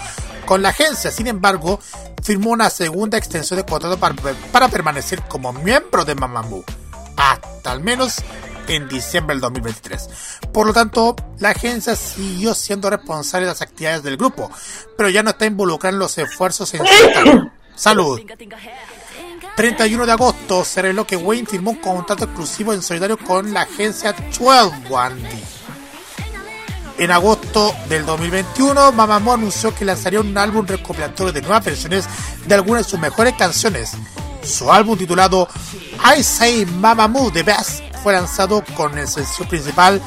con la agencia. Sin embargo, firmó una segunda extensión de contrato para, para permanecer como miembro de Mamamoo hasta al menos en diciembre del 2023. Por lo tanto, la agencia siguió siendo responsable de las actividades del grupo, pero ya no está involucrada en los esfuerzos en solitario. Salud. 31 de agosto se reveló que Wayne firmó un contrato exclusivo en solitario con la agencia 12 En agosto del 2021, Mamamoo anunció que lanzaría un álbum recopilatorio de nuevas versiones de algunas de sus mejores canciones. Su álbum titulado I Say Mamamoo The Best fue lanzado con el sencillo principal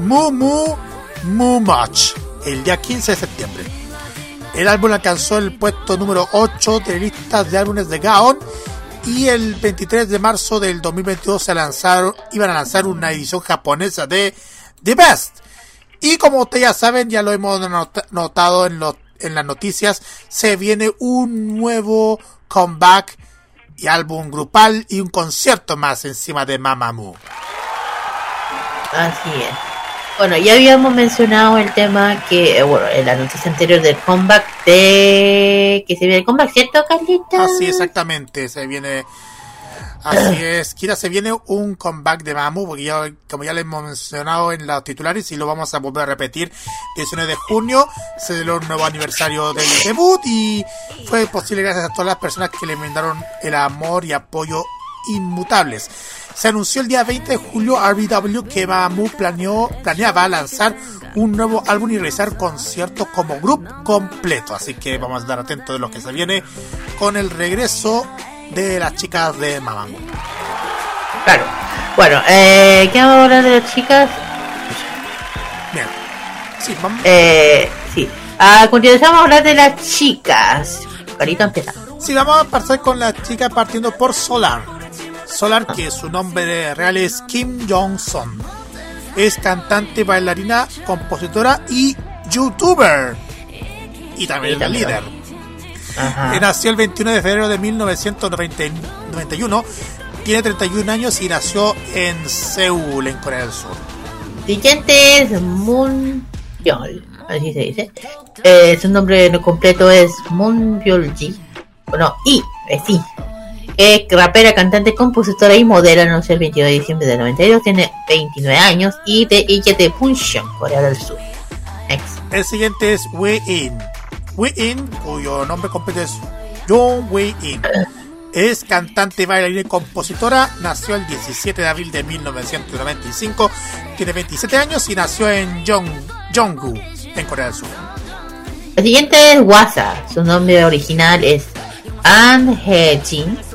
Moo Moo Moo Much el día 15 de septiembre. El álbum alcanzó el puesto número 8 de listas de álbumes de Gaon y el 23 de marzo del 2022 se lanzaron, iban a lanzar una edición japonesa de The Best. Y como ustedes ya saben, ya lo hemos not- notado en, en las noticias, se viene un nuevo comeback y álbum grupal y un concierto más encima de Mamamoo. Así es. Bueno, ya habíamos mencionado el tema que, eh, bueno, en la noticia anterior del comeback de... que se viene el comeback, ¿cierto, Carlita? Así exactamente, se viene. Así es, Kira, se viene un comeback de Mamu, porque ya, como ya le hemos mencionado en los titulares y lo vamos a volver a repetir, 19 de junio se celebró un nuevo aniversario del debut y fue posible gracias a todas las personas que le brindaron el amor y apoyo inmutables. Se anunció el día 20 de julio RBW que Mamu planeó, planeaba lanzar un nuevo álbum y realizar conciertos como grupo completo. Así que vamos a estar atentos de lo que se viene con el regreso de las chicas de Mamamoo. Claro. Bueno, eh, ¿qué vamos a hablar de las chicas? Bien. Sí, vamos. Eh, sí. A continuación vamos a hablar de las chicas. Carita empieza. Sí, vamos a pasar con la chica partiendo por Solar. Solar, que su nombre real es Kim Jong-son. Es cantante, bailarina, compositora y youtuber. Y también es la líder. Nació el 21 de febrero de 1991. Tiene 31 años y nació en Seúl, en Corea del Sur. Siguiente es Moon Byul, así se dice. Eh, su nombre completo es Moon Byul-ji. Bueno, y, es sí. Es rapera, cantante, compositora y modelo. Nació el 22 de diciembre del 92. Tiene 29 años y de ella de Puncheon, Corea del Sur. Next. El siguiente es Wei In. Wei In, cuyo nombre completo es Jong Wei In. Es cantante, bailarina y compositora. Nació el 17 de abril de 1995. Tiene 27 años y nació en Jong, Jonggu, en Corea del Sur. El siguiente es Wasa. Su nombre original es An Hye-jin.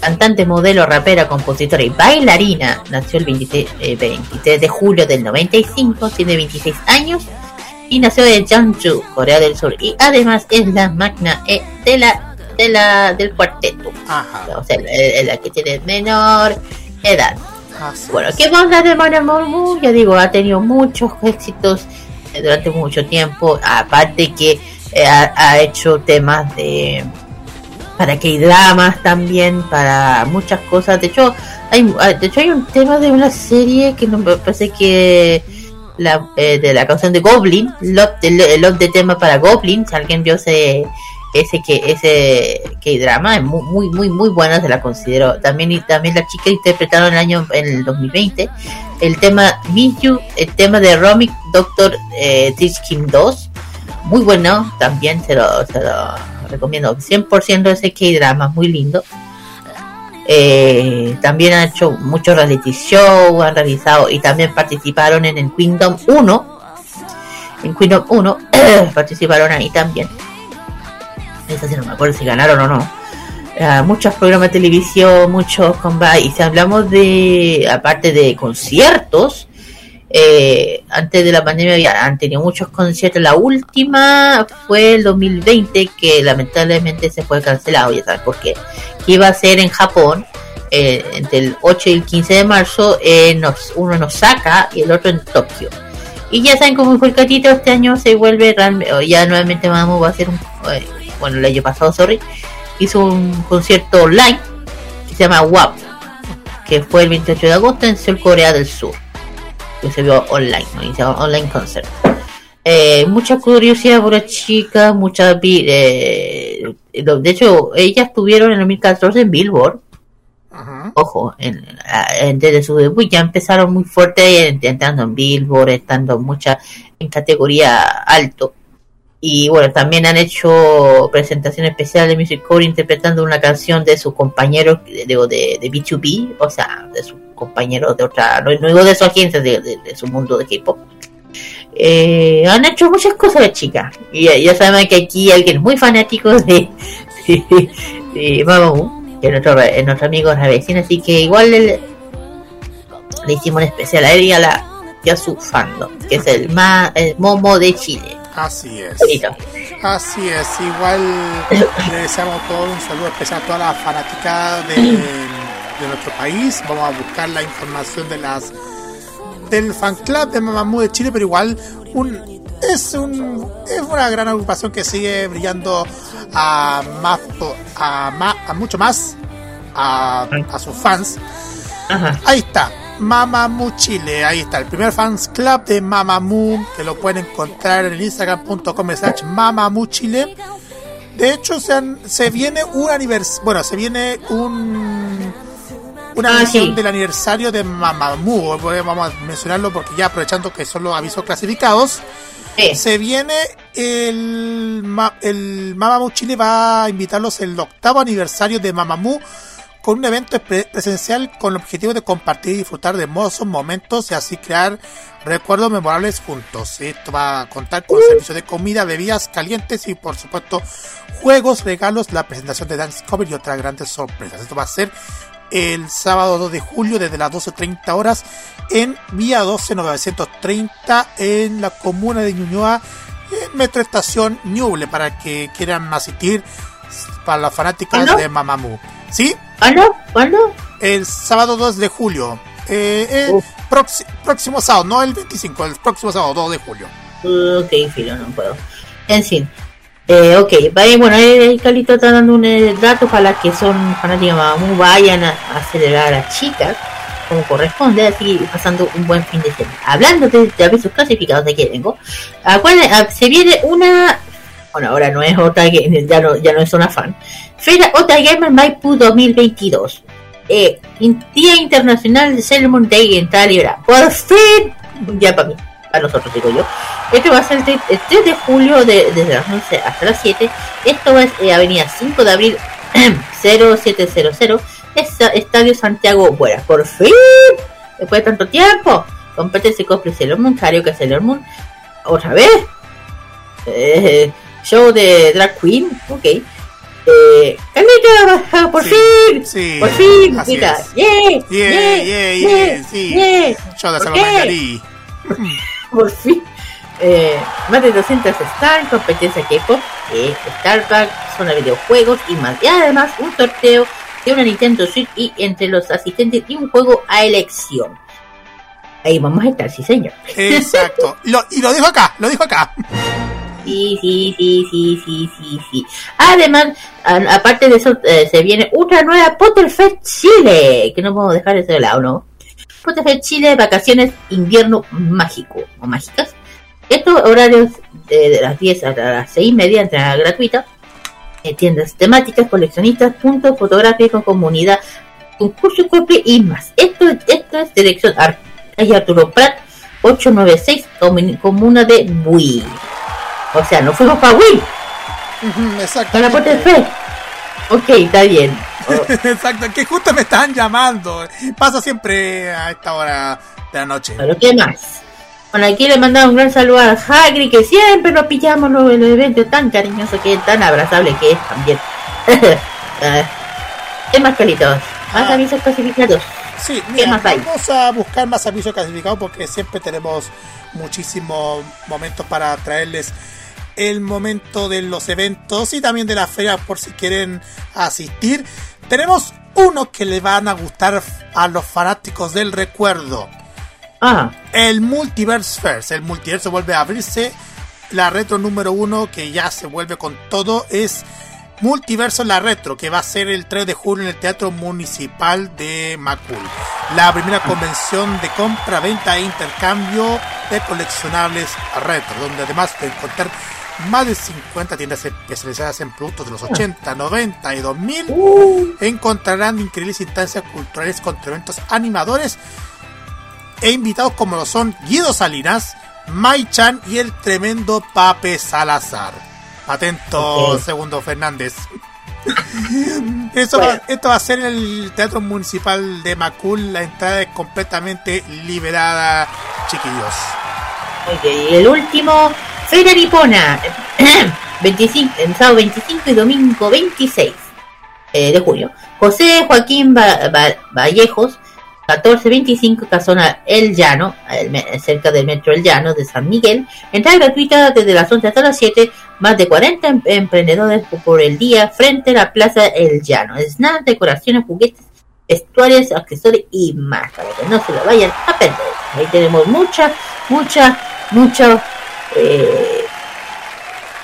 Cantante, modelo, rapera, compositora y bailarina. Nació el 23, eh, 23 de julio del 95. Tiene 26 años. Y nació en Jeonju, Corea del Sur. Y además es la magna eh, de la, de la, del cuarteto. O sea, es la que tiene menor edad. Bueno, ¿qué más de Manamoru? Ya digo, ha tenido muchos éxitos eh, durante mucho tiempo. Aparte que eh, ha, ha hecho temas de para que hay dramas también, para muchas cosas. De hecho, hay, de hecho hay un tema de una serie que no me parece que la, eh, de la canción de Goblin, Love de, Love de tema para Goblin. Si alguien vio ese ese que ese que drama es muy muy muy muy buena se la considero también también las chicas interpretaron el año en el 2020 el tema Miss You el tema de Romic Doctor eh, Teach Kim 2 muy bueno también se lo, se lo recomiendo. 100% ese K-drama muy lindo. Eh, también han hecho muchos reality show han realizado y también participaron en el Kingdom 1 en Kingdom 1 participaron ahí también. Esa sí no me acuerdo si ganaron o no. Ah, muchos programas de televisión, muchos combates, y si hablamos de, aparte de conciertos, eh, antes de la pandemia ya han tenido muchos conciertos, la última fue el 2020 que lamentablemente se fue cancelado, ya sabes por qué, iba a ser en Japón, eh, entre el 8 y el 15 de marzo, en Os- uno en Osaka y el otro en Tokio. Y ya saben cómo fue el catito, este año se vuelve o ya nuevamente vamos a hacer un, eh, bueno, el año pasado, sorry, hizo un concierto online que se llama WAP, que fue el 28 de agosto en Corea del Sur, que se vio online, ¿no? Llama online concert. Eh, mucha curiosidad por las chicas, muchas eh, de hecho ellas estuvieron en el 2014 en Billboard ojo, en, en- desde su debut ya empezaron muy fuerte entrando en Billboard, estando mucha en categoría alto. Y bueno, también han hecho presentación especial de Music Core interpretando una canción de sus compañeros de, de, de B2B, o sea, de sus compañeros de otra, no, no digo de su agencia, de, de- de su mundo de K-pop. Eh, han hecho muchas cosas chicas. Y ya, ya saben que aquí hay alguien muy fanático de, de, de Mamamoo, que es nuestro, es nuestro amigo la vecina, así que igual le, le hicimos un especial a él y a, la, y a su fandom, que es el, ma, el Momo de Chile. Así es. Bonito. Así es, igual le deseamos todo un saludo especial a todas las fanáticas de, de nuestro país. Vamos a buscar la información de las del fan club de Mamamoo de Chile, pero igual un, es un es una gran agrupación que sigue brillando a más a, más, a mucho más a, a sus fans. Ahí está, Mamamoo Chile, ahí está, el primer fans club de Mamamoo, que lo pueden encontrar en el instagram.com slash Mamamoo Chile. De hecho, se, han- se viene un aniversario, bueno, se viene un una Ah, edición sí. del aniversario de Mamamoo, vamos a mencionarlo porque ya aprovechando que son los avisos clasificados, se viene el, el Mamamoo Chile va a invitarlos el octavo aniversario de Mamamoo con un evento pre- presencial con el objetivo de compartir y disfrutar de hermosos momentos y así crear recuerdos memorables juntos. Esto va a contar con servicio de comida, bebidas calientes y por supuesto juegos, regalos, la presentación de Dance Cover y otras grandes sorpresas. Esto va a ser el sábado 2 de julio desde las 12.30 horas en Vía 12 930 en la comuna de Ñuñoa en Metro Estación Ñuble para que quieran asistir para las fanáticas ¿Cuándo? de Mamamoo. ¿Sí? ¿Cuándo? ¿Cuándo? El sábado 2 de julio. Eh, el próximo sábado, no el 25, el próximo sábado 2 de julio. Ok, filo, no puedo. En fin. Eh, ok, vaya, bueno, ahí Carlito está dando un eh, dato para las que son fanáticas Mamamoo, vayan a, a celebrar a las chicas como corresponde, así pasando un buen fin de semana. Hablando de, de avisos clasificados, aquí vengo, acuérdense, ah, se viene una, bueno, ahora no es otra, que- ya no, ya no es una fan, Feria Otra Gamer Maipú 2022. Eh, in- Día Internacional de Moon Day en Libra. Por fin, ya para mí, para nosotros digo yo. Esto va a ser el 3, el 3 de julio de- desde las 11 hasta las 7. Esto es eh, Avenida 5 de Abril 0700. Esta- Estadio Santiago Buena. Por fin, después de tanto tiempo. Competencia cosplay Sailor Moon, karaoke Sailor Moon. Otra vez. Eh, show de Drag Queen. Ok. Eh, Carlita, por Sí, fin, sí, por fin, mira, es. yeah, Yeah, yeah, yeah, sí. Show de ¿Por Salvador qué? Mangarí. por fin. Eh, más de 200 están, competencia K-pop, eh, Starbucks, zona de videojuegos y más. Y además un sorteo de una Nintendo Switch y entre los asistentes y un juego a elección. Ahí vamos a estar, sí señor. Exacto. Lo- y lo dijo acá, lo dijo acá. Sí, sí, sí, sí, sí, sí, sí. Además, a- aparte de eso, eh, se viene una nueva Potterfest Chile, que no podemos dejar eso de lado, ¿no? Potterfest Chile, vacaciones, invierno mágico, o mágicas. Estos horarios de, de las 10 a las 6 y media, entrada gratuita. Eh, tiendas temáticas, coleccionistas, puntos fotográficos, comunidad, concurso copia y más. Esto, esto es dirección Ar- calle Arturo Prat 896, comun- comuna de Bui. O sea, no fuimos para Wii. Exacto. Para Potterfest. Ok, está bien. Exacto, que justo me están llamando. Pasa siempre a esta hora de la noche. Pero ¿qué más? Bueno, aquí le mandamos un gran saludo a Hagrid, que siempre lo pillamos los eventos tan cariñoso que es, tan abrazable que es también. Ah, ¿Qué más, Carlitos? Más Ah. avisos clasificados. Sí, ¿Qué mira, más hay? vamos a buscar más avisos clasificados porque siempre tenemos muchísimos momentos para traerles el momento de los eventos y también de la feria por si quieren asistir. Tenemos uno que le van a gustar a los fanáticos del recuerdo. Ah. El Multiverse First. El multiverso vuelve a abrirse. La retro número uno que ya se vuelve con todo es Multiverso La Retro, que va a ser el 3 de julio en el Teatro Municipal de Macul. La primera convención de compra, venta e intercambio de coleccionables retro, donde además de encontrar más de 50 tiendas especializadas en productos de los 80, 90 y 2000, encontrarán increíbles instancias culturales con tremendos animadores e invitados como lo son Guido Salinas, Mai Chan y el tremendo Pape Salazar. Atento, segundo Fernández. Eso va- esto va a ser en el Teatro Municipal de Macul. La entrada es completamente liberada, chiquillos. Ok, y el último, Feria Nipona, 25, el sábado 25 y domingo 26 eh, de junio. José Joaquín Ba- Ba- Vallejos, 1425, Casona El Llano, cerca del metro El Llano de San Miguel. Entrada gratuita desde las 11 hasta las 7. Más de 40 em- emprendedores por el día frente a la Plaza El Llano. Snacks, decoraciones, juguetes, vestuarios, accesorios y más para que no se lo vayan a perder. Ahí tenemos mucha, mucha, mucha eh,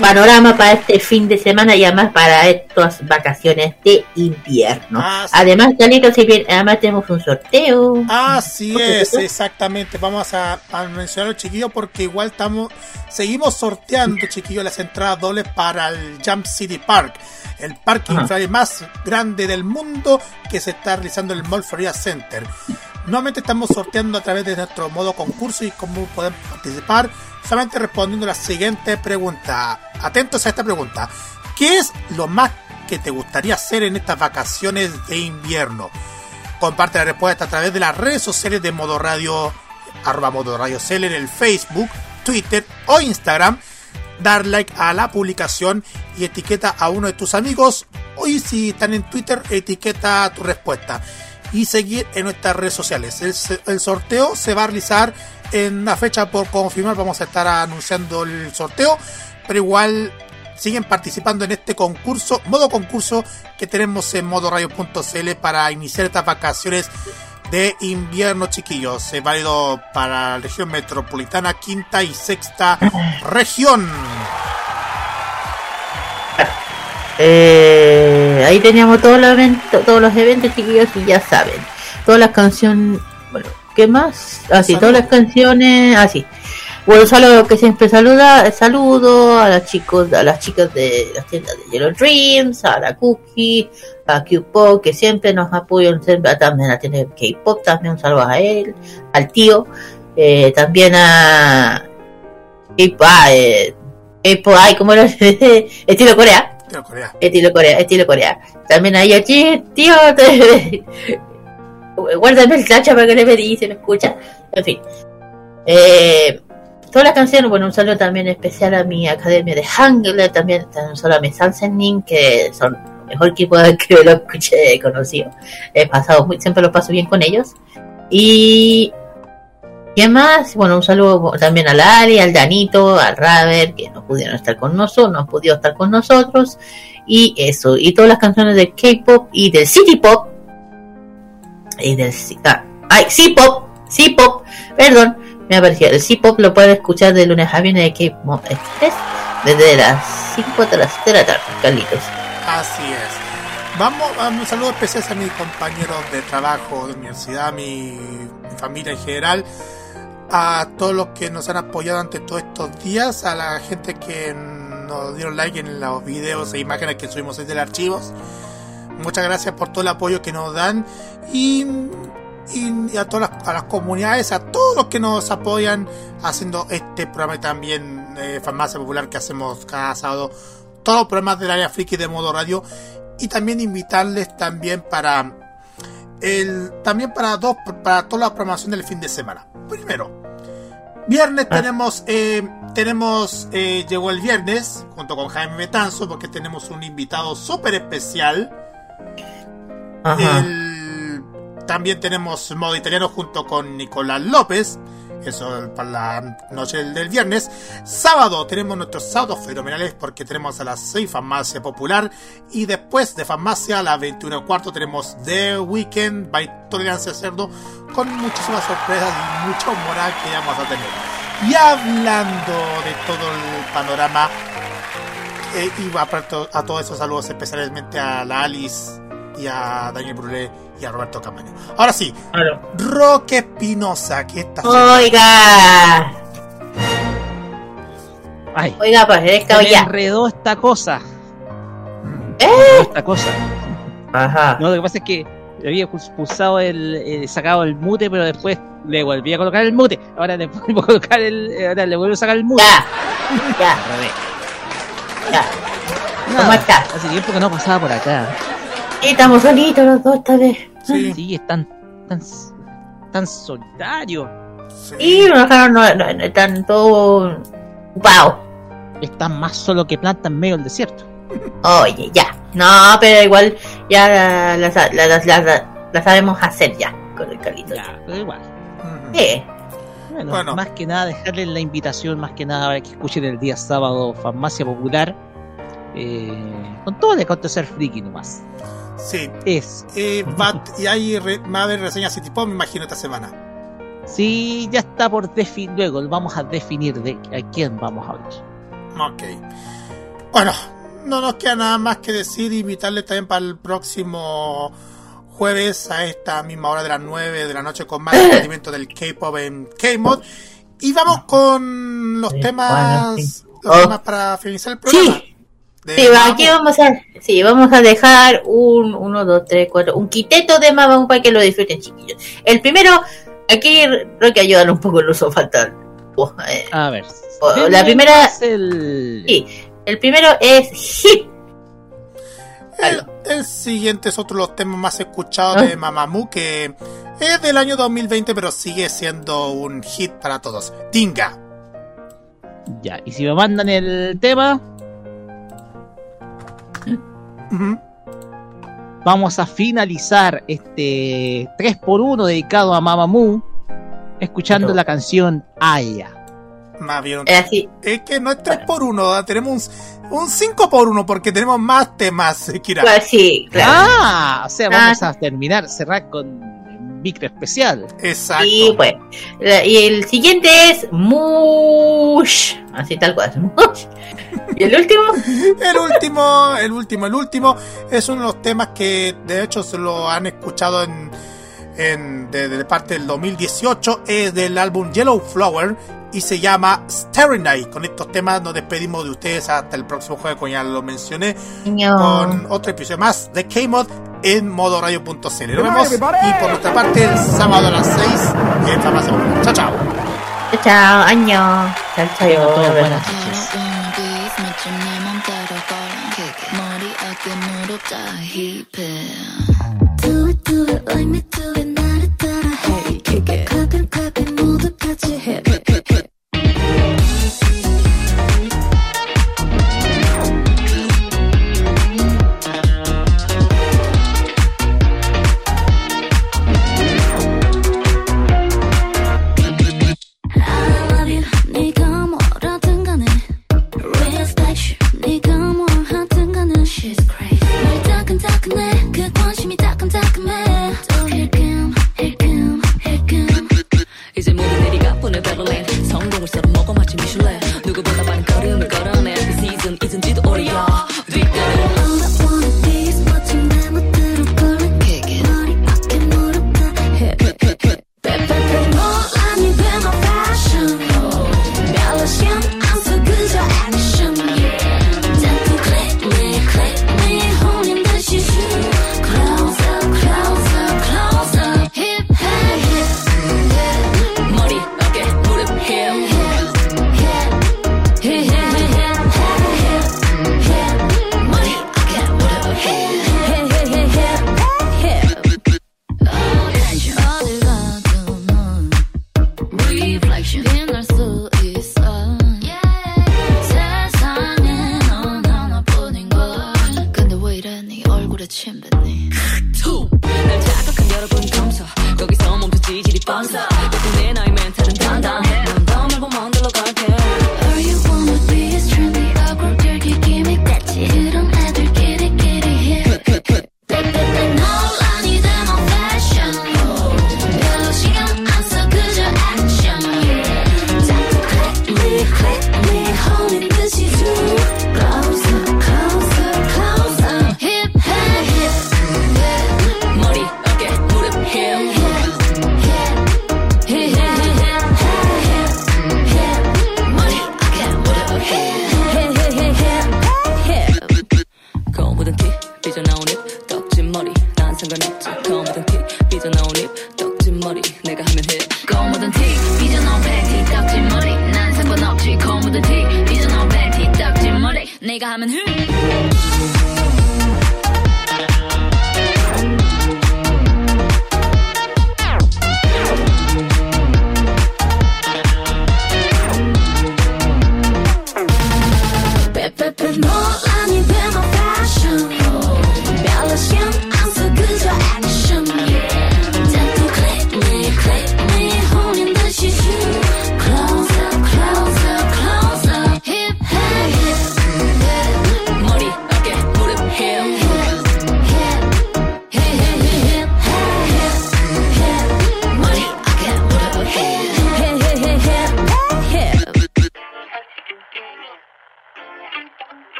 panorama para este fin de semana y además para estas vacaciones de invierno. Ah, sí. Además, Carlitos, si bien, además tenemos un sorteo. Así es, exactamente. Vamos a, a mencionar chiquillos porque igual estamos, seguimos sorteando, chiquillos, las entradas dobles para el Jump City Park, el parque inferior más grande del mundo que se está realizando en el Mall Florida Center. Nuevamente estamos sorteando a través de nuestro modo concurso y cómo pueden participar, solamente respondiendo la siguiente pregunta. Atentos a esta pregunta. ¿Qué es lo más que te gustaría hacer en estas vacaciones de invierno. Comparte la respuesta a través de las redes sociales de Modo Radio, arroba Modo Radio Cel en el Facebook, Twitter o Instagram. Dar like a la publicación y etiqueta a uno de tus amigos. O si están en Twitter, etiqueta tu respuesta. Y seguir en nuestras redes sociales. El sorteo se va a realizar en una fecha por confirmar. Vamos a estar anunciando el sorteo. Pero igual siguen participando en este concurso, modo concurso que tenemos en modoradio.cl para iniciar estas vacaciones de invierno, chiquillos. Es válido para la región metropolitana, quinta y sexta región. Eh, ahí teníamos todos los eventos, todos los eventos chiquillos y ya saben. Todas las canciones, ¿qué más? Ah, sí, todas las canciones, ah, sí. Bueno, saludo que siempre saluda, saludo a las chicos, a las chicas de las tiendas de Yellow Dreams, a la Cookie, a Q-Pop, que siempre nos apoyan, siempre también a tener K-Pop, también un saludo a él, al tío, eh, también a K-Pop, ah, eh, K-Pop, ay, ¿cómo era? Estilo Corea. Estilo Corea, estilo Corea. También ahí aquí, tío, guárdame el tacha para que le pedí se me escucha. En fin. Eh, todas las canciones, bueno, un saludo también especial a mi academia de Hangul, también un saludo a mi Sansenin, que son lo mejor equipo que lo escuché he conocido. He pasado muy, siempre lo paso bien con ellos. Y ¿Quién más? Bueno, un saludo también a la Ali, al Danito, al Raver, que no pudieron estar con nosotros, no han podido estar con nosotros. Y eso, y todas las canciones de K-pop y del City Pop. Y del. Ah, ay, C-Pop, C-Pop, perdón, me apareció. El C-Pop lo pueden escuchar de lunes a viernes de K-Pop Express desde las 5 de las 7 de la tarde, Carlitos. Así es. Vamos un saludo especial a mis compañeros de trabajo, de universidad, mi, mi familia en general, a todos los que nos han apoyado ante todos estos días, a la gente que nos dieron like en los videos e imágenes que subimos desde el archivos. Muchas gracias por todo el apoyo que nos dan y, y- y a todas las, a las comunidades, a todos los que nos apoyan haciendo este programa y también eh, Farmacia Popular que hacemos cada sábado, todos los programas del área friki de modo radio y también invitarles también para el también para dos para toda la programación del fin de semana. Primero, viernes tenemos eh, tenemos eh, llegó el viernes junto con Jaime Metanzo porque tenemos un invitado súper especial. También tenemos modo italiano junto con Nicolás López. Eso para la noche del, viernes. Sábado tenemos nuestros sábados fenomenales porque tenemos a las 6 Farmacia Popular. Y después de Farmacia a las 21 y cuarto tenemos The Weekend by Tolerancia Cerdo. Con muchísimas sorpresas y mucho moral que vamos a tener. Y hablando de todo el panorama, eh, y va para to- a todos esos saludos especialmente a la Alice y a Daniel Brulé y a Roberto Camaño. Ahora sí, Roque Espinosa, que está Oiga, Ay, oiga, pues se me ya. enredó esta cosa. ¿Eh? Esta cosa. Ajá. No, lo que pasa es que le había pulsado el, eh, sacado el mute, pero después le volví a colocar el mute. Ahora le vuelvo a colocar el, eh, ahora le vuelvo a sacar el mute. Ya. Revés. Ya. ¿Cómo está? Hace tiempo que no pasaba por acá. Y estamos solitos los dos esta vez. Sí, están tan, tan solitarios. Y no, claro, no, no, no, están todos ocupados. Están más solo que plantas en medio del desierto. Oye, ya. No, pero igual ya la, la, la, la- la- la- la sabemos hacer ya con el Carlito. Ya, pero igual. Sí. Bueno, más que nada dejarles la invitación, más que nada para que escuchen el día sábado Farmacia Popular. eh, con todo el acontecer friki nomás. Sí. Es. Eh, y hay re- va a haber reseñas City Pop, me imagino, esta semana. Sí, ya está por definir. Luego vamos a definir de a quién vamos a hablar. Ok. Bueno, no nos queda nada más que decir. Invitarles también para el próximo jueves a esta misma hora de las 9 de la noche con más rendimiento del K-pop en K-mod. Y vamos con los temas, los oh. temas para finalizar el programa. Sí. Aquí vamos a, sí, vamos a dejar un 1, 2, 3, 4, un quiteto de Mabang para que lo disfruten, chiquillos. El primero, aquí creo que ayudan un poco el uso fatal. Eh, a ver. La primera. es El... Sí, el primero es Hip. El... El siguiente es otro de los temas más escuchados de ah. Mamamoo, que es del año 2020, pero sigue siendo un hit para todos. Tinga. Ya, y si me mandan el tema. Vamos a finalizar este 3x1 dedicado a Mamamoo, escuchando la canción Aya. Es, así. es que no es 3 por 1 tenemos un, un 5 por 1 porque tenemos más temas, eh, Kira. Pues sí, claro. Ah, o sea, vamos ah. a terminar, cerrar con micro especial. Exacto. Y bueno, pues. y el siguiente es Mush. Así tal cual. ¿Y el último? el último, el último, el último es uno de los temas que de hecho se lo han escuchado en, en de, de parte del 2018. Es del álbum Yellow Flower y se llama Starry Night. Con estos temas nos despedimos de ustedes hasta el próximo jueves, como ya lo mencioné, no. con otro episodio más de K-Mod en modoradio.cl. Nos vemos y por nuestra parte el sábado a las 6 en Farmacia Chao, chao. Chao, año. Chao, chao. Buenas noches.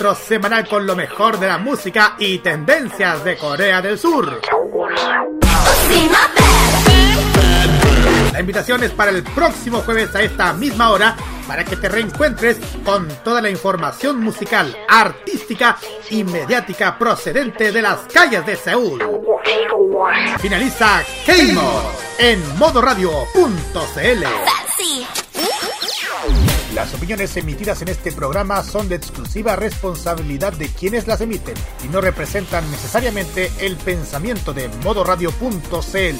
Encuentro semanal con lo mejor de la música y tendencias de Corea del Sur. La invitación es para el próximo jueves a esta misma hora para que te reencuentres con toda la información musical, artística y mediática procedente de las calles de Seúl. Finaliza K-Mod en modoradio.cl. Las opiniones emitidas en este programa son de responsabilidad de quienes las emiten y no representan necesariamente el pensamiento de modoradio.cl.